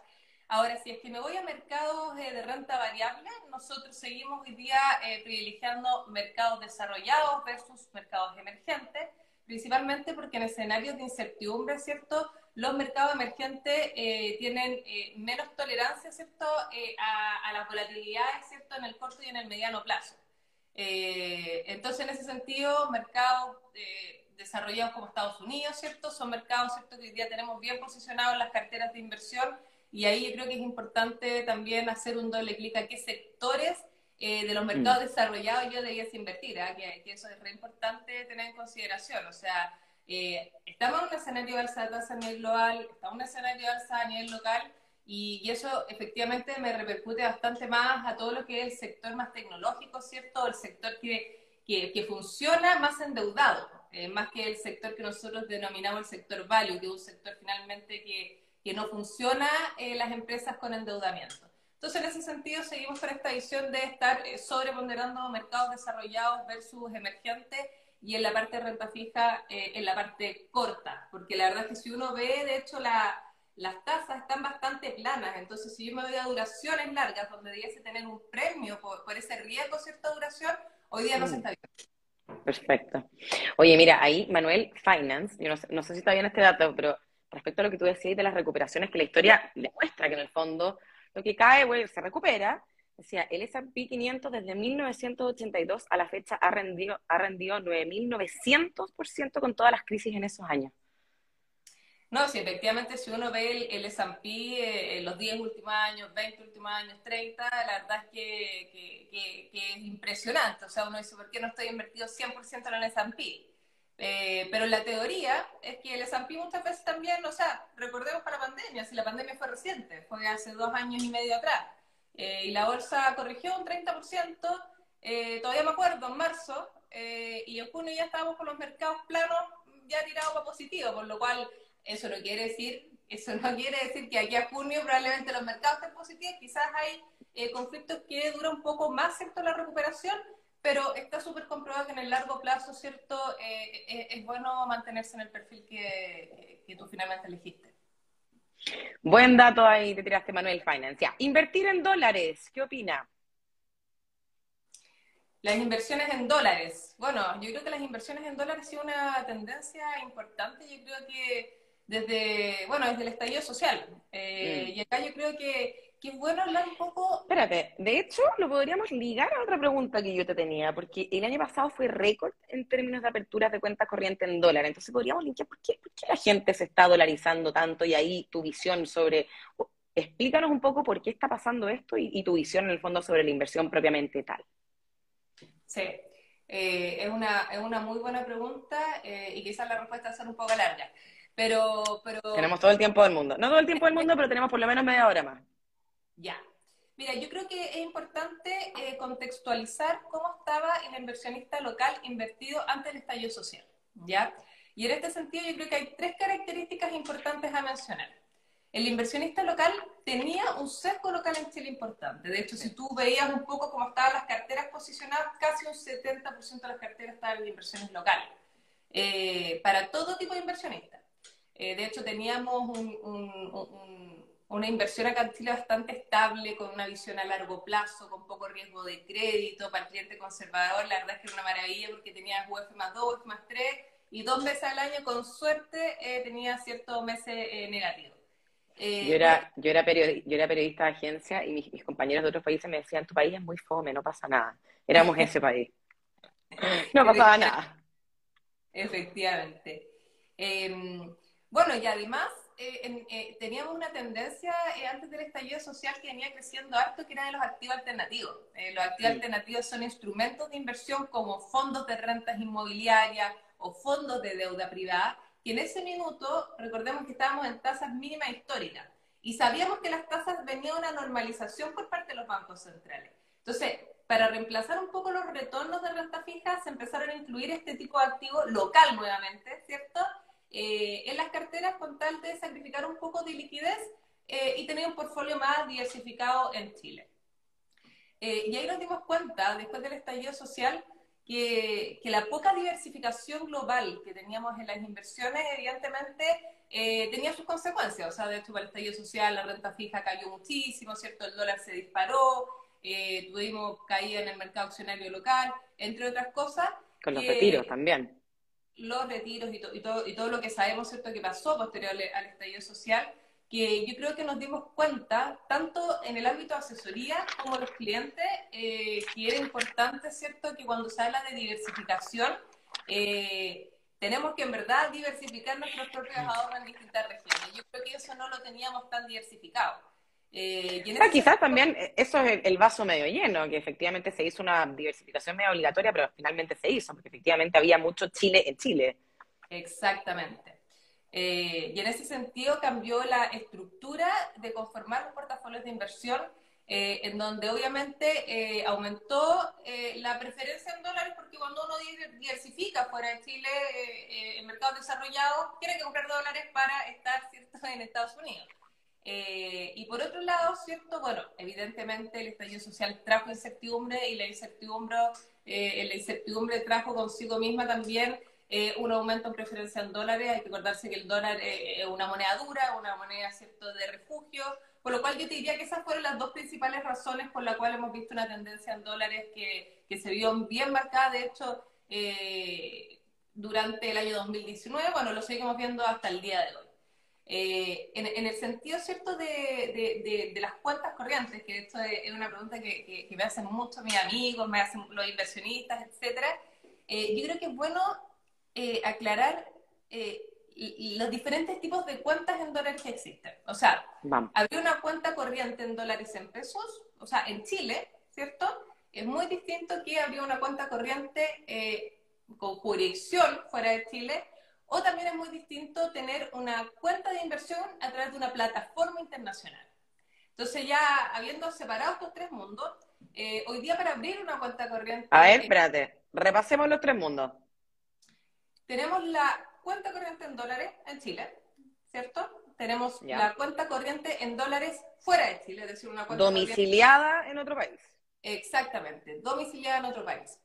Ahora, si es que me voy a mercados eh, de renta variable, nosotros seguimos hoy día eh, privilegiando mercados desarrollados versus mercados emergentes, principalmente porque en escenarios de incertidumbre, ¿cierto? Los mercados emergentes eh, tienen menos tolerancia, ¿cierto?, a, a, las volatilidades, ¿cierto?, en el corto y en el mediano plazo. entonces, en ese sentido, mercados desarrollados como Estados Unidos, ¿cierto?, son mercados, ¿cierto?, que hoy día tenemos bien posicionados en las carteras de inversión y ahí yo creo que es importante también hacer un doble clic a qué sectores eh, de los mercados mm. desarrollados yo debías invertir, ¿ah? que, eso es re importante tener en consideración. O sea, eh, estamos en un escenario de alza de tasa a nivel global, estamos en un escenario de alza a nivel local, y, eso efectivamente me repercute bastante más a todo lo que es el sector más tecnológico, ¿cierto? El sector que, que, que funciona más endeudado, eh, más que el sector que nosotros denominamos el sector value, que es un sector finalmente que que no funciona eh, las empresas con endeudamiento. Entonces, en ese sentido, seguimos con esta visión de estar eh, sobreponderando mercados desarrollados versus emergentes y en la parte de renta fija, eh, en la parte corta, porque la verdad es que si uno ve, de hecho, la, las tasas están bastante planas, entonces si yo me voy a duraciones largas, donde debiese tener un premio por, por ese riesgo, cierta duración, hoy día no se está viendo. Perfecto. Oye, mira, ahí Manuel Finance, yo no sé, no sé si está bien este dato, pero respecto a lo que tú decías de las recuperaciones, que la historia demuestra que en el fondo lo que cae, se recupera. Decía, el S&P 500 desde 1982 a la fecha ha rendido, ha rendido 9.900% con todas las crisis en esos años. No, sí, efectivamente, si uno ve el, S&P eh, los 10 últimos años, 20 últimos años, 30, la verdad es que, que, que, es impresionante. O sea, uno dice, ¿por qué no estoy invertido 100% en el S&P? Eh, pero la teoría es que el S&P muchas veces también, o sea, recordemos para la pandemia, si la pandemia fue reciente, fue hace dos años y medio atrás, eh, y la bolsa corrigió un 30%, eh, todavía me acuerdo, en marzo, y en junio ya estábamos con los mercados planos ya tirados para positivo, por lo cual eso no quiere decir, eso no quiere decir que aquí a junio probablemente los mercados estén positivos, quizás hay conflictos que duran un poco más, ¿cierto?, la recuperación, pero está súper comprobado que en el largo plazo, ¿cierto? Eh, eh, es bueno mantenerse en el perfil que, que, tú finalmente elegiste. Buen dato ahí te tiraste, Manuel Finance. invertir en dólares, ¿qué opina? Las inversiones en dólares. Bueno, yo creo que las inversiones en dólares sido una tendencia importante. Yo creo que desde, bueno, desde el estallido social. Eh, mm. Y acá yo creo que Qué bueno hablar un poco. Espérate, de hecho, lo podríamos ligar a otra pregunta que yo te tenía, porque el año pasado fue récord en términos de aperturas de cuentas corrientes en dólar. Entonces podríamos linkar, ¿por qué, la gente se está dolarizando tanto? Y ahí tu visión sobre. Explícanos un poco por qué está pasando esto y, tu visión en el fondo sobre la inversión propiamente tal. Sí. es, una, es una muy buena pregunta y quizás la respuesta sea un poco larga. Pero, pero... Tenemos todo el tiempo del mundo. No todo el tiempo del mundo, pero tenemos por lo menos media hora más. Ya. Mira, yo creo que es importante eh, contextualizar cómo estaba el inversionista local invertido antes del estallido social, ¿ya? Y en este sentido yo creo que hay tres características importantes a mencionar. El inversionista local tenía un sesgo local en Chile importante. De hecho, si tú veías un poco cómo estaban las carteras posicionadas, casi un 70% de las carteras estaban en inversiones locales. Eh, para todo tipo de inversionistas. Eh, de hecho, teníamos una inversión acá en Chile bastante estable, con una visión a largo plazo, con poco riesgo de crédito para el cliente conservador. La verdad es que era una maravilla porque tenía UF más 2, UF más 3 y dos meses al año, con suerte, eh, tenía ciertos meses eh, negativos. yo, era, yo, era periodista, yo era periodista de agencia y mis, mis, compañeros de otros países me decían, tu país es muy fome, no pasa nada. Éramos ese país. No pasaba nada. Efectivamente. Em, bueno, y además eh, eh, teníamos una tendencia eh, antes del estallido social que venía creciendo harto, que era de los activos alternativos. los activos alternativos son instrumentos de inversión como fondos de rentas inmobiliarias o fondos de deuda privada, que en ese minuto, recordemos que estábamos en tasas mínimas históricas y sabíamos que las tasas venía una normalización por parte de los bancos centrales. Entonces, para reemplazar un poco los retornos de renta fija, se empezaron a incluir este tipo de activo local nuevamente, ¿cierto? Eh, en las carteras con tal de sacrificar un poco de liquidez eh, y tener un portfolio más diversificado en Chile. Eh, y ahí nos dimos cuenta, después del estallido social, que, que, la poca diversificación global que teníamos en las inversiones, evidentemente, tenía sus consecuencias. O sea, de hecho, para el estallido social la renta fija cayó muchísimo, ¿cierto? El dólar se disparó, tuvimos caída en el mercado accionario local, entre otras cosas. Con los retiros también los retiros y, y, todo, y todo lo que sabemos, ¿cierto?, que pasó posterior al, estallido social, que yo creo que nos dimos cuenta, tanto en el ámbito de asesoría como los clientes, eh, que era importante, ¿cierto?, que cuando se habla de diversificación, eh, tenemos que en verdad diversificar nuestros propios ahorros en distintas regiones. Yo creo que eso no lo teníamos tan diversificado. Eh, quizás también eh, eso es el vaso medio lleno, que efectivamente se hizo una diversificación medio obligatoria, pero finalmente se hizo, porque efectivamente había mucho Chile en Chile. Exactamente. Eh, y en ese sentido cambió la estructura de conformar los portafolios de inversión, en donde obviamente aumentó la preferencia en dólares, porque cuando uno diversifica fuera de Chile, en mercados desarrollados, tiene que comprar dólares para estar ¿cierto? en Estados Unidos. Eh, y por otro lado, ¿cierto? Bueno, evidentemente el estallido social trajo incertidumbre y la incertidumbre, eh, la trajo consigo misma también eh, un aumento en preferencia en dólares. Hay que acordarse que el dólar es una moneda dura, una moneda, ¿cierto?, de refugio. Por lo cual yo te diría que esas fueron las dos principales razones por las cuales hemos visto una tendencia en dólares que, que se vio bien marcada. De hecho, durante el año 2019, bueno, lo seguimos viendo hasta el día de hoy. Eh, en, el sentido, ¿cierto?, de, las cuentas corrientes, que esto es una pregunta que, me hacen mucho mis amigos, me hacen los inversionistas, etcétera, eh, yo creo que es bueno eh, aclarar los diferentes tipos de cuentas en dólares que existen. O sea, había una cuenta corriente en dólares en pesos, o sea, en Chile, ¿cierto? Es muy distinto que habría una cuenta corriente con jurisdicción fuera de Chile o también es muy distinto tener una cuenta de inversión a través de una plataforma internacional. Entonces ya habiendo separado estos tres mundos, eh, hoy día para abrir una cuenta corriente... A ver, espérate, repasemos los tres mundos. Tenemos la cuenta corriente en dólares en Chile, ¿cierto? Tenemos la cuenta corriente en dólares fuera de Chile, es decir, una cuenta domiciliada en otro país. Exactamente, domiciliada en otro país.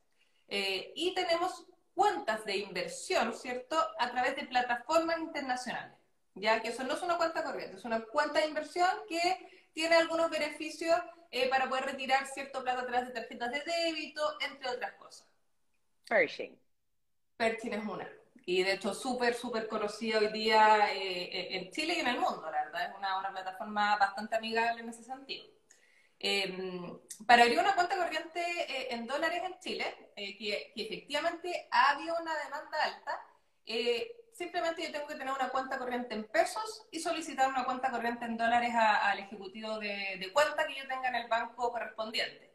Eh, y tenemos cuentas de inversión, ¿cierto?, a través de plataformas internacionales, ya que eso no es una cuenta corriente, es una cuenta de inversión que tiene algunos beneficios eh, para poder retirar cierto plata a través de tarjetas de débito, entre otras cosas. Pershing. Pershing es una. Y de hecho, súper, súper conocida hoy día eh, eh, en Chile y en el mundo, la verdad. Es una, una plataforma bastante amigable en ese sentido. Em, para abrir una cuenta corriente eh, en dólares en Chile, eh, que, efectivamente ha habido una demanda alta, eh, simplemente yo tengo que tener una cuenta corriente en pesos y solicitar una cuenta corriente en dólares al ejecutivo de, cuenta que yo tenga en el banco correspondiente.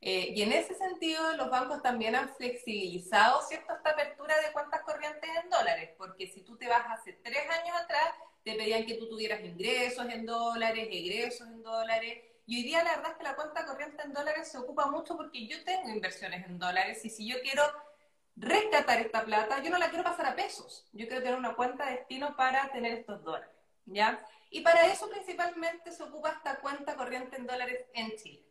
Eh, y en ese sentido, los bancos también han flexibilizado cierto esta apertura de cuentas corrientes en dólares, porque si tú te vas hace tres años atrás, te pedían que tú tuvieras ingresos en dólares, egresos en dólares, y hoy día la verdad es que la cuenta corriente en dólares se ocupa mucho porque yo tengo inversiones en dólares, y si yo quiero rescatar esta plata, yo no la quiero pasar a pesos, yo quiero tener una cuenta de destino para tener estos dólares, ¿ya? Y para eso principalmente se ocupa esta cuenta corriente en dólares en Chile.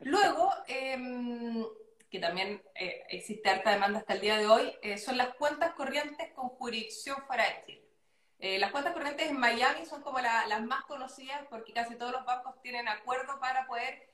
Luego, em, que también eh, existe harta demanda hasta el día de hoy, eh, son las cuentas corrientes con jurisdicción fuera de Chile. Eh, las cuentas corrientes en Miami son como las más conocidas porque casi todos los bancos tienen acuerdo para poder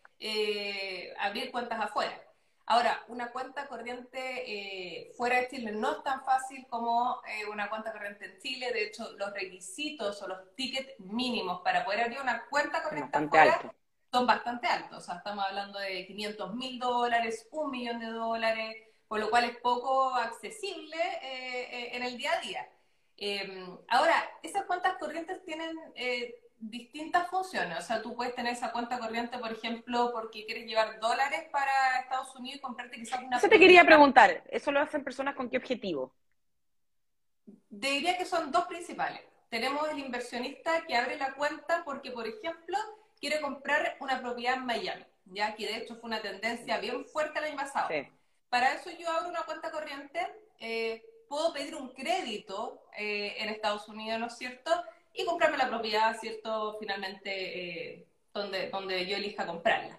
abrir cuentas afuera. Ahora, una cuenta corriente fuera de Chile no es tan fácil como una cuenta corriente en Chile. De hecho, los requisitos o los tickets mínimos para poder abrir una cuenta corriente afuera son bastante altos. O sea, estamos hablando de 500 mil dólares, un millón de dólares, por lo cual es poco accesible eh, eh, en el día a día. Em, ahora, esas cuentas corrientes tienen eh, distintas funciones. O sea, tú puedes tener esa cuenta corriente, por ejemplo, porque quieres llevar dólares para Estados Unidos y comprarte quizás una... Eso te quería preguntar. ¿Eso lo hacen personas con qué objetivo? Diría que son dos principales. Tenemos el inversionista que abre la cuenta porque, por ejemplo, quiere comprar una propiedad en Miami, ya que de hecho fue una tendencia bien fuerte el año pasado. Para eso yo abro una cuenta corriente, eh, puedo pedir un crédito eh, en Estados Unidos, ¿no es cierto? Y comprarme la propiedad, ¿cierto? Finalmente, eh, donde, donde yo elija comprarla.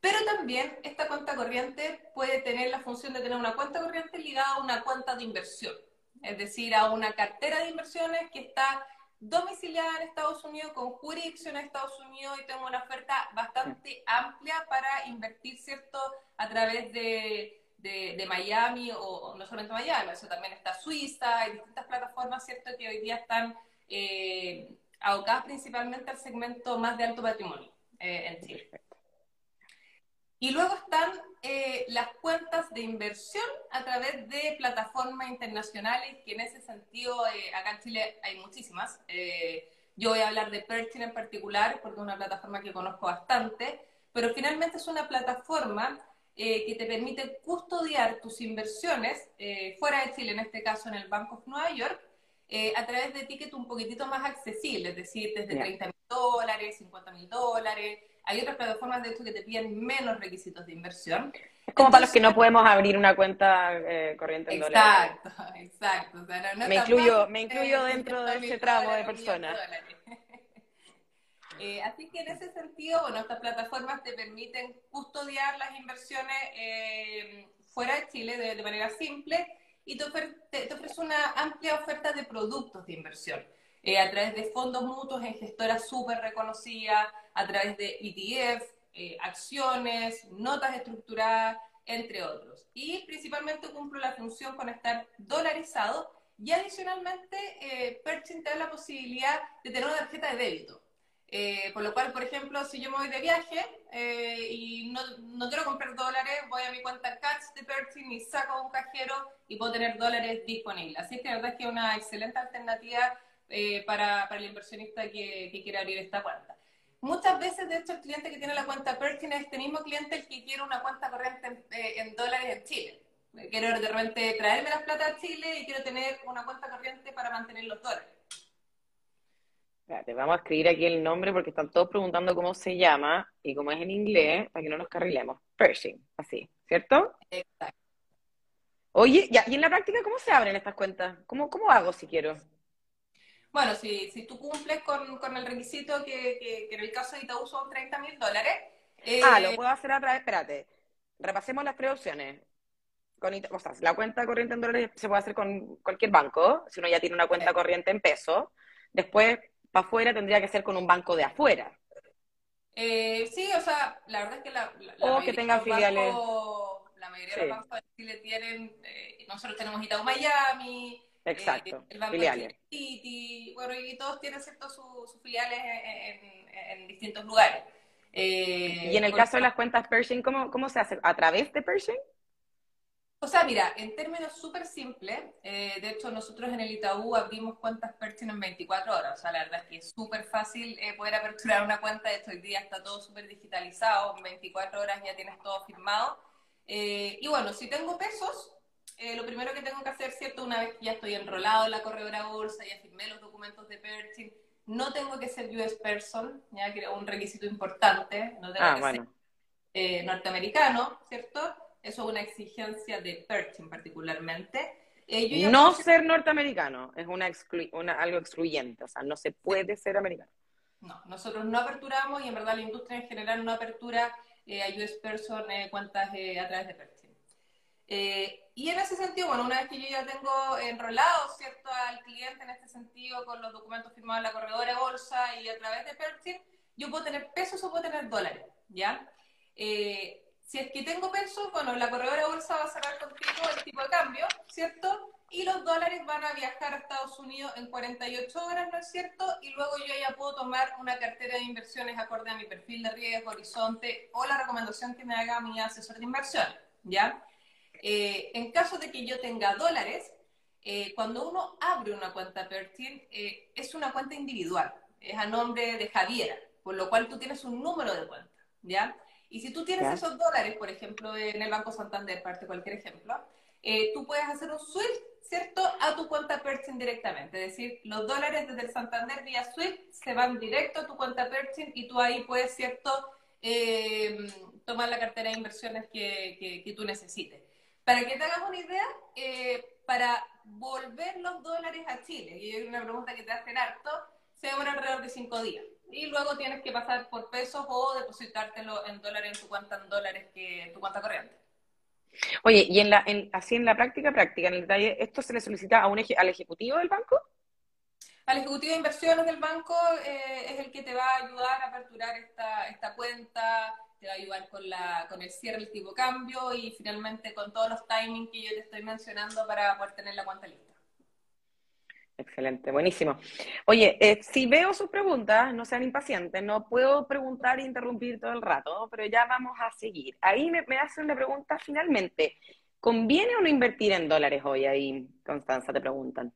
Pero también esta cuenta corriente puede tener la función de tener una cuenta corriente ligada a una cuenta de inversión, es decir, a una cartera de inversiones que está domiciliada en Estados Unidos, con jurisdicción en Estados Unidos y tengo una oferta bastante amplia para invertir, ¿cierto?, a través de, de, Miami o, no solamente Miami, eso también está Suiza, hay distintas plataformas, ¿cierto?, que hoy día están eh, abocadas principalmente al segmento más de alto patrimonio eh, en Chile. Y luego están eh, las cuentas de inversión a través de plataformas internacionales, que en ese sentido, eh, acá en Chile hay muchísimas. Eh, yo voy a hablar de Perchin en particular, porque es una plataforma que conozco bastante, pero finalmente es una plataforma que te permite custodiar tus inversiones fuera de Chile, en este caso en el Bank of Nueva York, a través de tickets un poquitito más accesibles, es decir, desde 30 mil dólares, 50 mil dólares, hay otras plataformas, de hecho, que te piden menos requisitos de inversión. Es como para los que no podemos abrir una cuenta eh, corriente en dólares. Exacto, exacto. me, incluyo, me incluyo dentro de ese tramo de personas. Eh, así que en ese sentido, bueno, estas plataformas te permiten custodiar las inversiones eh, fuera de Chile de, manera simple y te, ofrece una amplia oferta de productos de inversión. a través de fondos mutuos en gestoras súper reconocidas, a través de ETF, eh, acciones, notas estructuradas, entre otros. Y principalmente cumplo la función con estar dolarizado y adicionalmente eh, Perchin te la posibilidad de tener una tarjeta de débito. Eh, por lo cual, por ejemplo, si yo me voy de viaje eh, y no, no, quiero comprar dólares, voy a mi cuenta Catch de Perchin y saco un cajero y puedo tener dólares disponibles. Así que la verdad es que es una excelente alternativa para, para, el inversionista que, que quiere abrir esta cuenta. Muchas veces, de hecho, el cliente que tiene la cuenta Perkin es este mismo cliente el que quiere una cuenta corriente en, eh, dólares en Chile. Quiero de repente traerme las plata a Chile y quiero tener una cuenta corriente para mantener los dólares. Te vamos a escribir aquí el nombre porque están todos preguntando cómo se llama y cómo es en inglés, para que no nos carrilemos. Pershing, así, ¿cierto? Exacto. Oye, ya, ¿y en la práctica cómo se abren estas cuentas? ¿Cómo, cómo hago si quiero? Bueno, si, si tú cumples con, con el requisito que, que, en el caso de Itaú son 30 mil dólares. Eh, ah, lo puedo hacer a través, espérate. Repasemos las tres opciones. Con, o sea, la cuenta corriente en dólares se puede hacer con cualquier banco, si uno ya tiene una cuenta corriente en pesos. Después, para afuera, tendría que ser con un banco de afuera. Eh, sí, o sea, la verdad es que la, o que tengan filiales. la mayoría de los bancos de Chile tienen, eh, nosotros tenemos Itaú Miami, Exacto, eh, filiales. bueno, y todos tienen cierto sus filiales en, distintos lugares. y en el caso de las cuentas Pershing, ¿cómo, ¿cómo se hace? ¿A través de Pershing? O sea, mira, en términos súper simples, eh, de hecho nosotros en el Itaú abrimos cuentas Perchin en 24 horas, o sea, la verdad es que es súper fácil eh, poder aperturar una cuenta, de hecho hoy día está todo súper digitalizado, en 24 horas ya tienes todo firmado. Eh, y bueno, si tengo pesos, lo primero que tengo que hacer, ¿cierto? Una vez que ya estoy enrolado en la corredora bolsa, ya firmé los documentos de Perchin, no tengo que ser US person, ya que era un requisito importante, no tengo ah, que ser norteamericano, ¿cierto? Eso es una exigencia de Perchin particularmente. Eh, no ser norteamericano es una, una, algo excluyente, o sea, no se puede ser americano. No, nosotros no aperturamos y en verdad la industria en general no apertura eh, a US Person eh, cuentas a través de Perchin. y en ese sentido, bueno, una vez que yo ya tengo enrolado, ¿cierto?, al cliente en este sentido con los documentos firmados en la corredora bolsa y a través de Perchin, yo puedo tener pesos o puedo tener dólares, ¿ya? Si es que tengo pesos, bueno, la corredora bolsa va a cerrar contigo el tipo de cambio, ¿cierto? Y los dólares van a viajar a Estados Unidos en 48 horas, ¿no es cierto? Y luego yo ya puedo tomar una cartera de inversiones acorde a mi perfil de riesgo, horizonte o la recomendación que me haga mi asesor de inversión, ¿ya? Eh, en caso de que yo tenga dólares, eh, cuando uno abre una cuenta Pertin, eh, es una cuenta individual, es a nombre de Javiera, por lo cual tú tienes un número de cuenta, ¿ya? Y si tú tienes esos dólares, por ejemplo, en el Banco Santander, parte cualquier ejemplo, eh, tú puedes hacer un SWIFT, ¿cierto?, a tu cuenta Perchin directamente. Es decir, los dólares desde el Santander vía SWIFT se van directo a tu cuenta Perchin y tú ahí puedes, ¿cierto?, eh, tomar la cartera de inversiones que, que, tú necesites. Para que te hagas una idea, eh, para volver los dólares a Chile, y es una pregunta que te hacen harto, se demora alrededor de cinco días y luego tienes que pasar por pesos o depositártelo en dólares en tu cuenta en dólares que en tu cuenta corriente. Oye, y en la, así en la práctica, práctica, en el detalle, ¿esto se le solicita a un al ejecutivo del banco? Al ejecutivo de inversiones del banco eh, es el que te va a ayudar a aperturar esta, esta cuenta, te va a ayudar con, la, con el cierre del tipo cambio y finalmente con todos los timings que yo te estoy mencionando para poder tener la cuenta lista. Excelente, buenísimo. Oye, eh, si veo sus preguntas, no sean impacientes, no puedo preguntar e interrumpir todo el rato, pero ya vamos a seguir. Ahí me, hacen la pregunta finalmente, ¿conviene o no invertir en dólares hoy? Ahí, Constanza, te preguntan.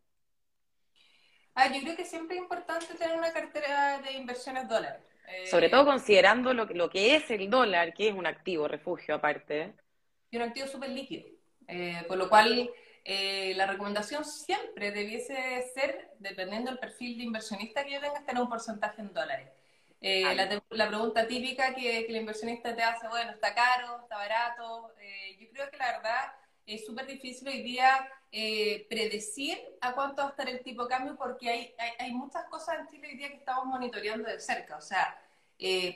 Ah, yo creo que siempre es importante tener una cartera de inversiones dólares. Eh, Sobre todo considerando lo, lo, que es el dólar, que es un activo refugio aparte. Y un activo súper líquido. Eh, por lo cual eh, la recomendación siempre debiese ser, dependiendo del perfil de inversionista que yo tenga, tener un porcentaje en dólares. Eh, la, pregunta típica que, el inversionista te hace, bueno, ¿está caro? ¿Está barato? Eh, yo creo que la verdad es súper difícil hoy día predecir a cuánto va a estar el tipo de cambio porque hay, hay, muchas cosas en Chile hoy día que estamos monitoreando de cerca. O sea,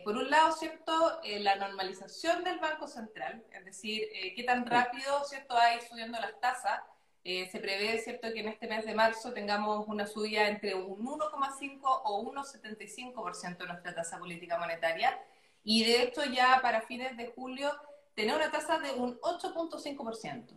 por un lado, ¿cierto? la normalización del Banco Central, es decir, qué tan rápido, ¿cierto?, ir subiendo las tasas. Eh, se prevé, ¿cierto?, que en este mes de marzo tengamos una subida entre un 1,5 o 1,75% de nuestra tasa política monetaria. Y de hecho ya para fines de julio tener una tasa de un 8.5%.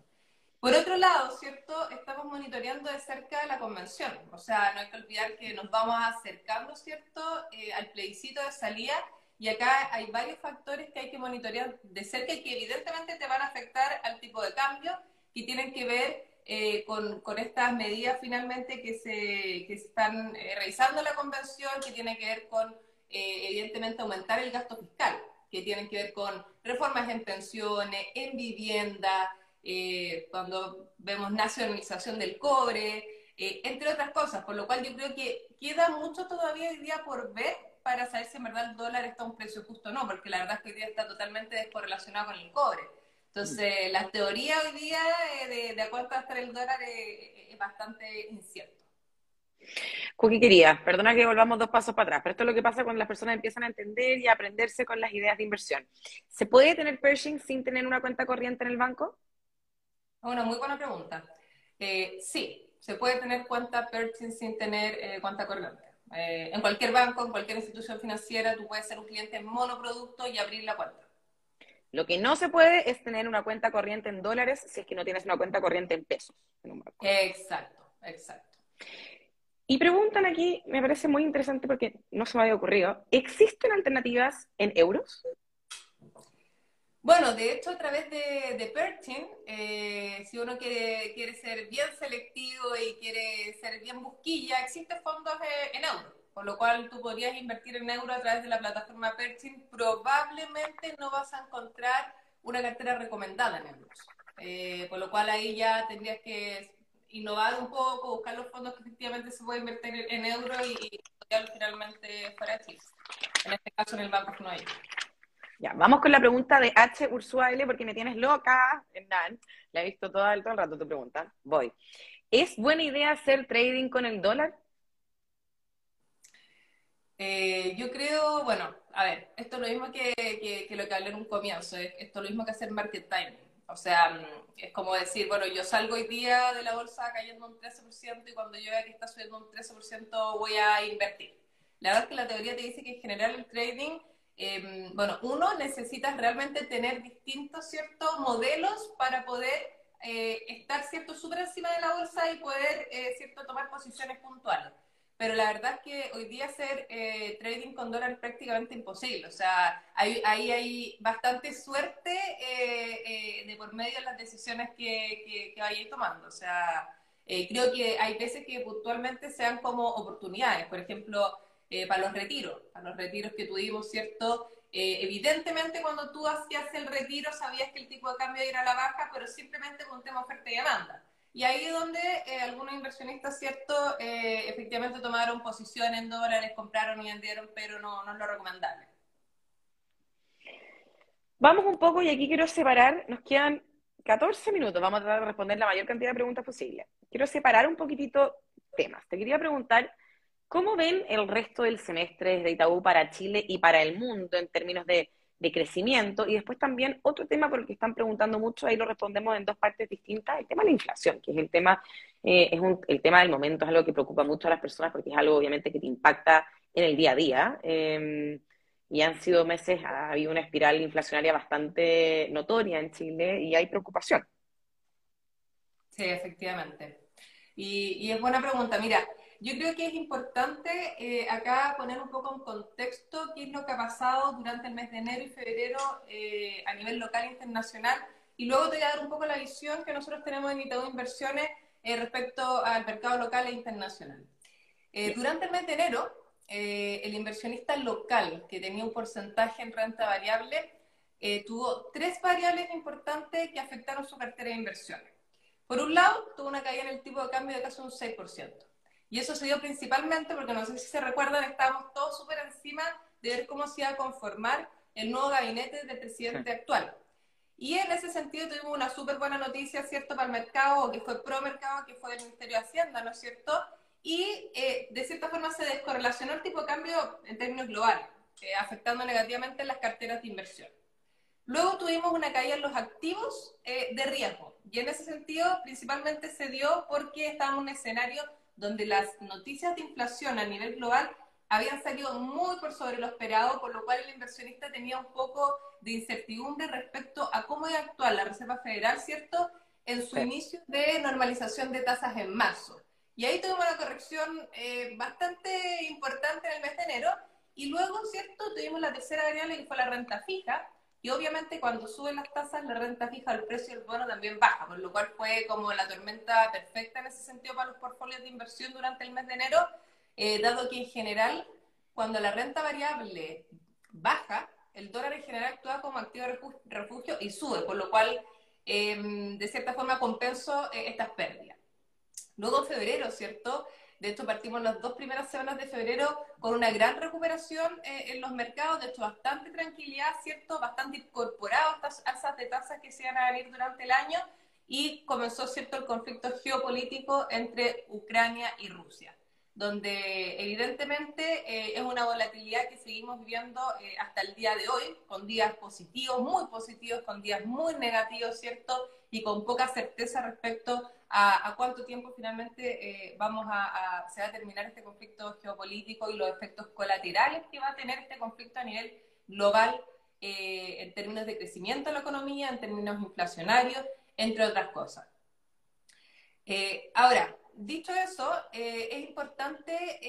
Por otro lado, ¿cierto? Estamos monitoreando de cerca la convención. O sea, no hay que olvidar que nos vamos acercando, ¿cierto?, eh, al plebiscito de salida. Y acá hay varios factores que hay que monitorear de cerca y que evidentemente te van a afectar al tipo de cambio, que tienen que ver eh, con, estas medidas finalmente que se, que están eh, realizando la convención, que tiene que ver con, eh, evidentemente, aumentar el gasto fiscal, que tienen que ver con reformas en pensiones, en vivienda, cuando vemos nacionalización del cobre, entre otras cosas, por lo cual yo creo que queda mucho todavía hoy día por ver para saber si en verdad el dólar está a un precio justo o no, porque la verdad es que hoy día está totalmente descorrelacionado con el cobre. Entonces, la teoría hoy día de, de a cuánto va a estar el dólar es, bastante incierto. Cookie quería, perdona que volvamos dos pasos para atrás, pero esto es lo que pasa cuando las personas empiezan a entender y a aprenderse con las ideas de inversión. ¿Se puede tener Pershing sin tener una cuenta corriente en el banco? Una muy buena pregunta. Eh, sí, se puede tener cuenta Pershing sin tener eh, cuenta corriente. Eh, en cualquier banco, en cualquier institución financiera, tú puedes ser un cliente monoproducto y abrir la cuenta. Lo que no se puede es tener una cuenta corriente en dólares si es que no tienes una cuenta corriente en pesos Exacto, exacto. Y preguntan aquí, me parece muy interesante porque no se me había ocurrido, ¿existen alternativas en euros? Bueno, de hecho, a través de, de Perchin, eh, si uno quiere, quiere ser bien selectivo y quiere ser bien busquilla, existen fondos eh, en euros, por lo cual tú podrías invertir en euros a través de la plataforma Perchin. Probablemente no vas a encontrar una cartera recomendada en euros, eh, por lo cual ahí ya tendrías que innovar un poco, buscar los fondos que efectivamente se pueden invertir en euros y, y finalmente fuera Chile. En este caso, en el Banco no hay. Ya, vamos con la pregunta de H. Ursula L, porque me tienes loca, Hernán. La he visto todo el, todo el rato tu pregunta. Voy. ¿Es buena idea hacer trading con el dólar? Eh, yo creo, bueno, a ver, esto es lo mismo que, que, lo que hablé en un comienzo, esto es lo mismo que hacer market timing. O sea, mm, es como decir, bueno, yo salgo hoy día de la bolsa cayendo un 13% y cuando yo vea que está subiendo un 13% voy a invertir. La verdad es que la teoría te dice que en general el trading Em, bueno, uno, necesitas realmente tener distintos ciertos modelos para poder eh, estar cierto súper encima de la bolsa y poder eh, cierto tomar posiciones puntuales. Pero la verdad es que hoy día hacer eh, trading con dólar es prácticamente imposible. O sea, ahí hay, hay, bastante suerte de por medio de las decisiones que, que, vayáis tomando. O sea, creo que hay veces que puntualmente sean como oportunidades. Por ejemplo, eh, para los retiros, para los retiros que tuvimos, ¿cierto? Eh, evidentemente cuando tú hacías el retiro sabías que el tipo de cambio era a la baja, pero simplemente con un oferta y demanda. Y ahí es donde eh, algunos inversionistas, ¿cierto? efectivamente tomaron posición en dólares, compraron y vendieron, pero no, no es lo recomendable. Vamos un poco y aquí quiero separar, nos quedan 14 minutos, vamos a tratar de responder la mayor cantidad de preguntas posible. Quiero separar un poquitito temas. Te quería preguntar ¿Cómo ven el resto del semestre de Itaú para Chile y para el mundo en términos de, crecimiento? Y después también otro tema por el que están preguntando mucho, ahí lo respondemos en dos partes distintas, el tema de la inflación, que es el tema, eh, es el tema del momento, es algo que preocupa mucho a las personas porque es algo obviamente que te impacta en el día a día. Em, y han sido meses, ha habido una espiral inflacionaria bastante notoria en Chile y hay preocupación. Sí, efectivamente. Y, y es buena pregunta. Mira, yo creo que es importante eh, acá poner un poco en contexto qué es lo que ha pasado durante el mes de enero y febrero eh, a nivel local e internacional. Y luego te voy a dar un poco la visión que nosotros tenemos en Itaú Inversiones eh, respecto al mercado local e internacional. durante el mes de enero, el inversionista local que tenía un porcentaje en renta variable tuvo tres variables importantes que afectaron su cartera de inversiones. Por un lado, tuvo una caída en el tipo de cambio de casi un 6%. Y eso se dio principalmente porque, no sé si se recuerdan, estábamos todos súper encima de ver cómo se iba a conformar el nuevo gabinete del presidente actual. Y en ese sentido tuvimos una súper buena noticia, ¿cierto?, para el mercado, que fue pro mercado, que fue el Ministerio de Hacienda, ¿no es cierto? Y eh, de cierta forma se descorrelacionó el tipo de cambio en términos globales, eh, afectando negativamente las carteras de inversión. Luego tuvimos una caída en los activos eh, de riesgo. Y en ese sentido, principalmente se dio porque estábamos en un escenario donde las noticias de inflación a nivel global habían salido muy por sobre lo esperado, por lo cual el inversionista tenía un poco de incertidumbre respecto a cómo iba a actuar la Reserva Federal, ¿cierto?, en su inicio de normalización de tasas en marzo. Y ahí tuvimos una corrección eh, bastante importante en el mes de enero, y luego, ¿cierto?, tuvimos la tercera variable que fue la renta fija, y obviamente cuando suben las tasas, la renta fija, el precio del bono también baja, por lo cual fue como la tormenta perfecta en ese sentido para los portfolios de inversión durante el mes de enero, eh, dado que en general, cuando la renta variable baja, el dólar en general actúa como activo refugio y sube, por lo cual em, de cierta forma compenso eh, estas pérdidas. Luego en febrero, ¿cierto? De hecho, partimos las dos primeras semanas de febrero con una gran recuperación eh, en los mercados, de hecho, bastante tranquilidad, ¿cierto? Bastante incorporado estas alzas de tasas que se iban a venir durante el año y comenzó, ¿cierto?, el conflicto geopolítico entre Ucrania y Rusia, donde evidentemente eh, es una volatilidad que seguimos viviendo eh, hasta el día de hoy, con días positivos, muy positivos, con días muy negativos, ¿cierto? Y con poca certeza respecto a, cuánto tiempo finalmente eh, vamos a, se va a terminar este conflicto geopolítico y los efectos colaterales que va a tener este conflicto a nivel global eh, en términos de crecimiento de la economía, en términos inflacionarios, entre otras cosas. Eh, ahora, dicho eso, es importante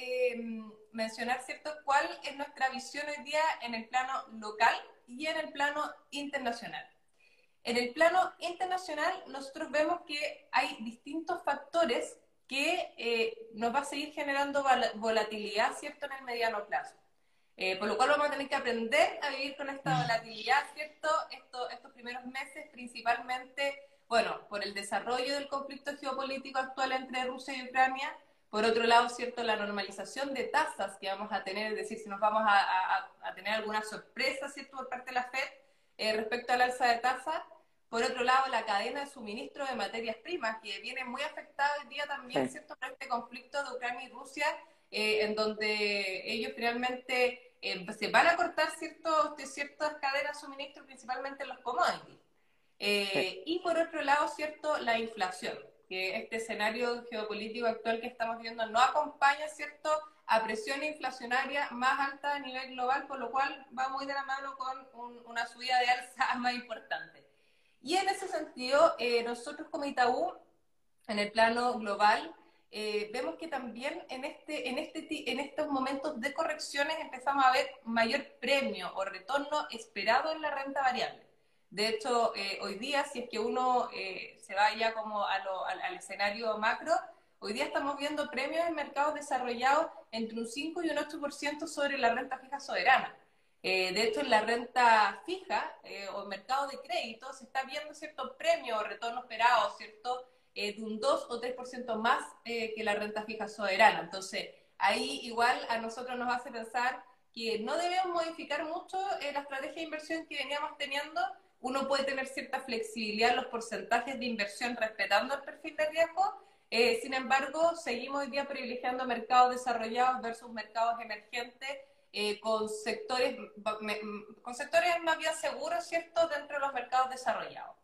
mencionar, ¿cierto?, cuál es nuestra visión hoy día en el plano local y en el plano internacional. En el plano internacional, nosotros vemos que hay distintos factores que eh, nos va a seguir generando volatilidad, ¿cierto?, en el mediano plazo. Eh, por lo cual vamos a tener que aprender a vivir con esta mm. volatilidad, ¿cierto? estos primeros meses, principalmente, bueno, por el desarrollo del conflicto geopolítico actual entre Rusia y Ucrania, por otro lado, ¿cierto? La normalización de tasas que vamos a tener, es decir, si nos vamos a, tener alguna sorpresa, ¿cierto? Por parte de la FED eh, respecto al alza de tasas. Por otro lado, la cadena de suministro de materias primas, que viene muy afectada hoy día también, ¿cierto? Por este conflicto de Ucrania y Rusia, eh, en donde ellos finalmente eh, se van a cortar ciertos, ciertas cadenas de suministro, principalmente en los commodities. Y por otro lado, ¿cierto? La inflación que este escenario geopolítico actual que estamos viendo no acompaña, ¿cierto?, a presión inflacionaria más alta a nivel global, por lo cual va muy de la mano con una subida de alza más importante. Y en ese sentido, eh, nosotros como Itaú, en el plano global, eh, vemos que también en, este, en, este, en estos momentos de correcciones empezamos a ver mayor premio o retorno esperado en la renta variable. De hecho, eh, hoy día, si es que uno eh, se vaya como al, escenario macro, hoy día estamos viendo premios en mercados desarrollados entre un 5 y un 8% sobre la renta fija soberana. Eh, de hecho, en la renta fija o en mercado de crédito se está viendo cierto premio o retorno esperado, ¿cierto? de un 2 o 3% más que la renta fija soberana. Entonces, ahí igual a nosotros nos hace pensar que no debemos modificar mucho la estrategia de inversión que veníamos teniendo, uno puede tener cierta flexibilidad en los porcentajes de inversión respetando el perfil de riesgo. Eh, sin embargo, seguimos hoy día privilegiando mercados desarrollados versus mercados emergentes eh, con, sectores, con sectores más bien seguros, ¿cierto?, dentro de los mercados desarrollados.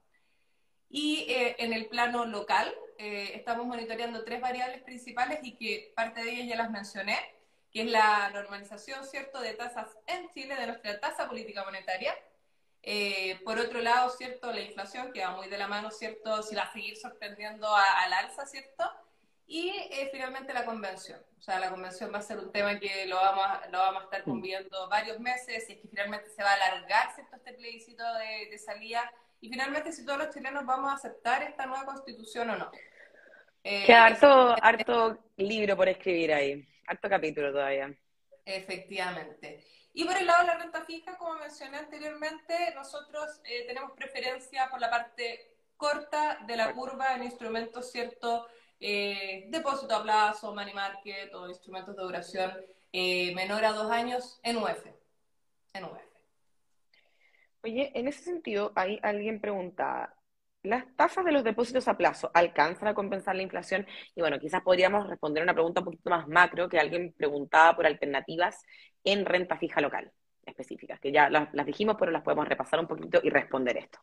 Y eh, en el plano local, estamos monitoreando tres variables principales y que parte de ellas ya las mencioné, que es la normalización, ¿cierto?, de tasas en Chile, de nuestra tasa política monetaria, eh, por otro lado, ¿cierto? La inflación, que va muy de la mano, ¿cierto? Si va a seguir sorprendiendo al alza, ¿cierto? Y eh, finalmente la convención. O sea, la convención va a ser un tema que lo vamos, a, lo vamos a estar mm. conviviendo varios meses, y es que finalmente se va a alargar, ¿cierto? Este plebiscito de, salida, y finalmente si todos los chilenos vamos a aceptar esta nueva constitución o no. Eh, que harto, harto libro por escribir ahí, harto capítulo todavía. Efectivamente. Y por el lado de la renta fija, como mencioné anteriormente, nosotros eh, tenemos preferencia por la parte corta de la curva en instrumentos, ¿cierto? Eh, depósito a plazo, money market o instrumentos de duración eh, menor a dos años en UF. En UF. Oye, en ese sentido, ahí alguien preguntaba, ¿las tasas de los depósitos a plazo alcanzan a compensar la inflación? Y bueno, quizás podríamos responder una pregunta un poquito más macro, que alguien preguntaba por alternativas en renta fija local específicas, que ya las, dijimos, pero las podemos repasar un poquito y responder esto.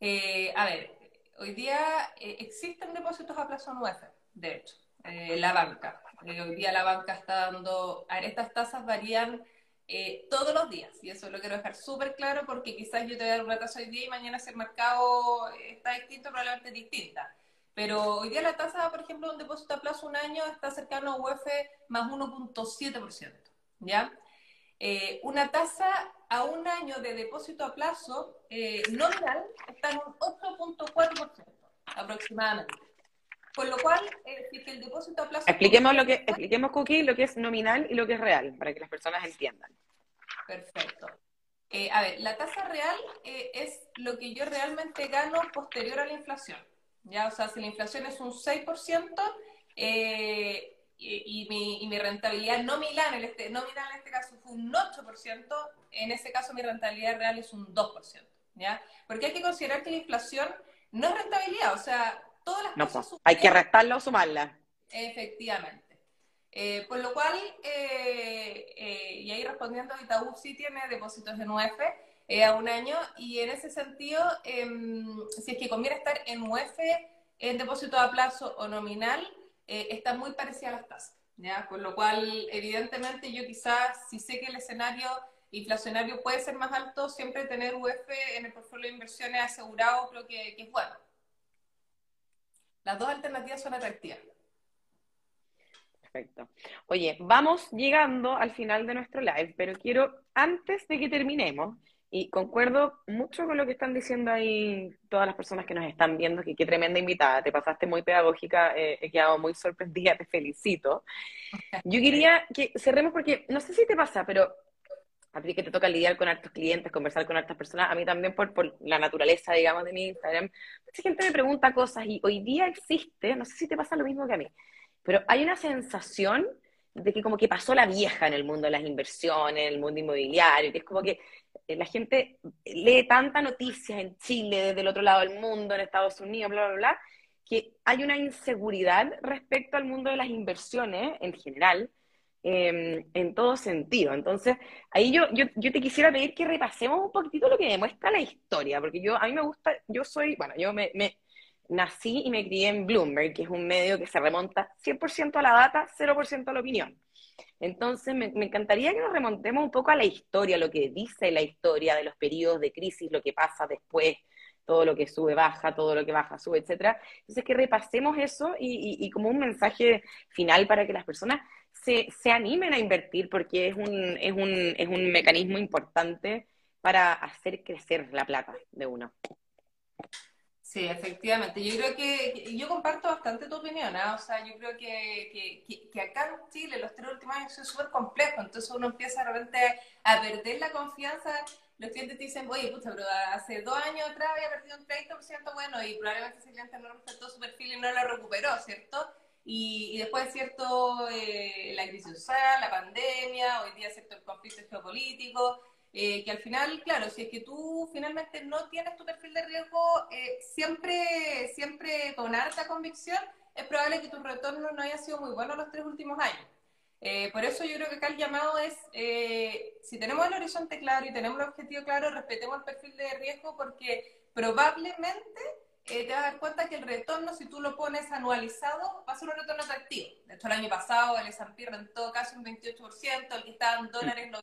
Eh, a ver, hoy día eh, existen depósitos a plazo nueve, de hecho, eh, la banca. hoy día la banca está dando, estas tasas varían todos los días, y eso lo quiero dejar súper claro porque quizás yo te voy a dar una tasa hoy día y mañana si el mercado está distinto, probablemente distinta. Pero hoy día la tasa, por ejemplo, de un depósito a plazo un año está cercano a UF más 1.7%. ¿ya? Eh, una tasa a un año de depósito a plazo eh, nominal está en un 8.4% aproximadamente. Con lo cual, eh, si el depósito a plazo... Expliquemos, lo que, expliquemos, Cookie, lo que es nominal y lo que es real, para que las personas entiendan. Perfecto. Eh, a ver, la tasa real es lo que yo realmente gano posterior a la inflación. ¿ya? O sea, si la inflación es un 6%, eh, y, mi, y mi rentabilidad nominal en, este, nominal en este caso fue un 8%, en ese caso mi rentabilidad real es un 2%. ¿ya? Porque hay que considerar que la inflación no es rentabilidad, o sea, todas las cosas... Pues, hay que restarla o sumarla. Efectivamente. Eh, por lo cual, eh, eh, y ahí respondiendo, Itaú sí tiene depósitos en UF a un año, y en ese sentido, em, si es que conviene estar en UF, en depósito a plazo o nominal, eh, está muy parecida a las tasas. ¿ya? Con lo cual, evidentemente, yo quizás, si sé que el escenario inflacionario puede ser más alto, siempre tener UF en el portfolio de inversiones asegurado creo que, es bueno. Las dos alternativas son atractivas. Perfecto. Oye, vamos llegando al final de nuestro live, pero quiero, antes de que terminemos, y concuerdo mucho con lo que están diciendo ahí todas las personas que nos están viendo, que qué tremenda invitada, te pasaste muy pedagógica, eh, he quedado muy sorprendida, te felicito. Yo quería que cerremos porque, no sé si te pasa, pero a ti que te toca lidiar con hartos clientes, conversar con hartas personas, a mí también por, por la naturaleza, digamos, de mi Instagram, mucha gente me pregunta cosas y hoy día existe, no sé si te pasa lo mismo que a mí, pero hay una sensación de que como que pasó la vieja en el mundo de las inversiones, en el mundo inmobiliario, que es como que eh, la gente lee tanta noticias en Chile, desde el otro lado del mundo, en Estados Unidos, bla, bla, bla, que hay una inseguridad respecto al mundo de las inversiones en general, em, en todo sentido. Entonces, ahí yo, yo, yo, te quisiera pedir que repasemos un poquitito lo que demuestra la historia, porque yo, a mí me gusta, yo soy, bueno, yo me, me nací y me crié en Bloomberg, que es un medio que se remonta 100% a la data, 0% a la opinión. Entonces, me, encantaría que nos remontemos un poco a la historia, lo que dice la historia de los periodos de crisis, lo que pasa después, todo lo que sube, baja, todo lo que baja, sube, etcétera. Entonces, que repasemos eso y, como un mensaje final para que las personas se, se, animen a invertir, porque es un, es, un, es un mecanismo importante para hacer crecer la plata de uno. Sí, efectivamente. Yo creo que, yo comparto bastante tu opinión, ¿ah? o sea, yo creo que, que, que, acá en Chile los tres últimos años es súper complejo, entonces uno empieza de repente a perder la confianza. Los clientes te dicen, oye, pucha, pero hace dos años atrás había perdido un 30%, bueno, y probablemente ese cliente no respetó su perfil y no lo recuperó, ¿cierto? Y, después, ¿cierto? Eh, la crisis social, la pandemia, hoy día, ¿cierto? El conflicto geopolítico. Eh, que al final, claro, si es que tú finalmente no tienes tu perfil de riesgo eh, siempre, siempre con alta convicción, es probable que tu retorno no haya sido muy bueno los tres últimos años. Eh, por eso yo creo que acá el llamado es, si tenemos el horizonte claro y tenemos el objetivo claro, respetemos el perfil de riesgo porque probablemente te vas a dar cuenta que el retorno, si tú lo pones anualizado, va a ser un retorno atractivo. De hecho, el año pasado el S&P rentó casi un 28%, el que estaba en dólares lo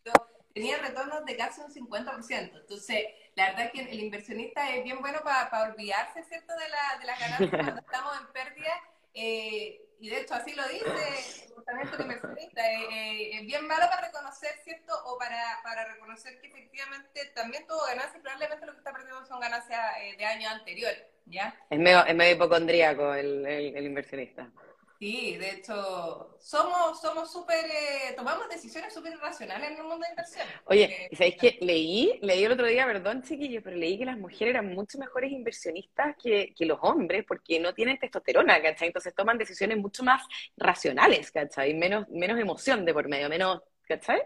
tenía retornos de casi un 50%. Entonces, la verdad es que el inversionista es bien bueno para olvidarse, ¿cierto?, de, la, de las ganancias cuando estamos en pérdida. Eh, y de hecho, así lo dice el inversionista. Eh, eh, es bien malo para reconocer, ¿cierto?, o para, para reconocer que efectivamente también tuvo ganancias y probablemente lo que está perdiendo son ganancias de años anteriores, ¿ya? Es medio, es medio hipocondríaco el, el inversionista. Sí, de hecho, somos somos súper, eh, tomamos decisiones súper racionales en el mundo de inversión. Oye, ¿sabéis qué? Leí, leí el otro día, perdón chiquillos, pero leí que las mujeres eran mucho mejores inversionistas que, que los hombres porque no tienen testosterona, ¿cachai? Entonces toman decisiones mucho más racionales, ¿cachai? Menos, menos emoción de por medio, menos, ¿cachai?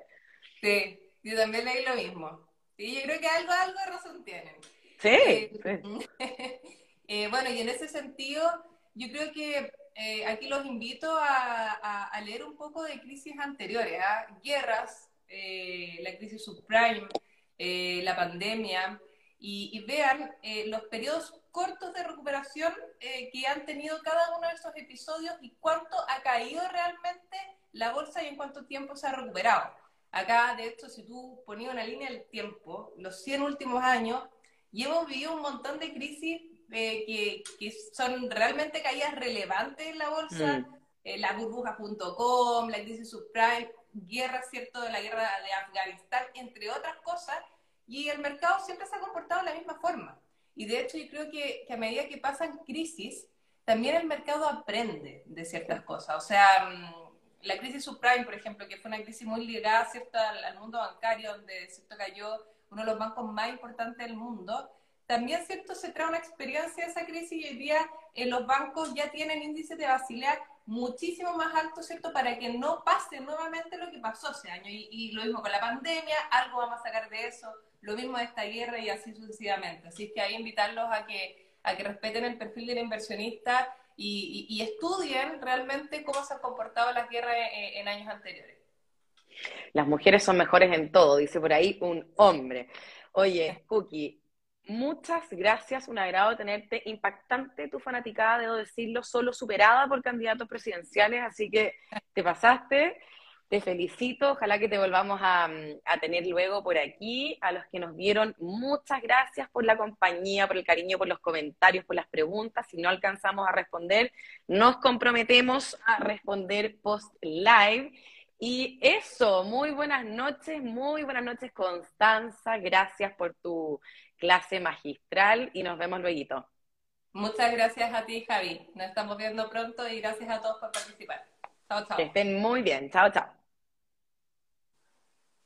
Sí, yo también leí lo mismo. Sí, yo creo que algo, algo de razón tienen. Sí. Eh, eh, bueno, y en ese sentido, yo creo que eh, aquí los invito a, leer un poco de crisis anteriores, ¿ah? guerras, eh, la crisis subprime, eh, la pandemia, y, vean los periodos cortos de recuperación que han tenido cada uno de estos episodios y cuánto ha caído realmente la bolsa y en cuánto tiempo se ha recuperado. Acá, de hecho, si tú ponías una línea del tiempo, los 100 últimos años, y hemos vivido un montón de crisis que, que, son realmente caídas relevantes en la bolsa, mm. eh, la burbuja.com, la crisis subprime, guerra, ¿cierto?, de la guerra de Afganistán, entre otras cosas, y el mercado siempre se ha comportado de la misma forma. Y de hecho yo creo que, que a medida que pasan crisis, también el mercado aprende de ciertas cosas. O sea, mm, la crisis subprime, por ejemplo, que fue una crisis muy ligada ¿cierto? Al, al, mundo bancario, donde ¿cierto? cayó uno de los bancos más importantes del mundo, también, ¿cierto? Se trae una experiencia de esa crisis y hoy día eh, los bancos ya tienen índices de Basilea muchísimo más altos, ¿cierto? Para que no pase nuevamente lo que pasó ese año. Y, lo mismo con la pandemia, algo vamos a sacar de eso, lo mismo de esta guerra y así sucesivamente. Así que ahí invitarlos a que, a que respeten el perfil del inversionista y, estudien realmente cómo se han comportado las guerras en, en años anteriores. Las mujeres son mejores en todo, dice por ahí un hombre. Oye, Cookie, Muchas gracias, un agrado tenerte. Impactante tu fanaticada, debo decirlo, solo superada por candidatos presidenciales, así que te pasaste. te felicito, ojalá que te volvamos a, a, tener luego por aquí. A los que nos vieron, muchas gracias por la compañía, por el cariño, por los comentarios, por las preguntas. Si no alcanzamos a responder, nos comprometemos a responder post live. Y eso, muy buenas noches, muy buenas noches Constanza, gracias por tu clase magistral y nos vemos luego. Muchas gracias a ti, Javi. Nos estamos viendo pronto y gracias a todos por participar. Chao, chao. Que estén muy bien. Chao, chao.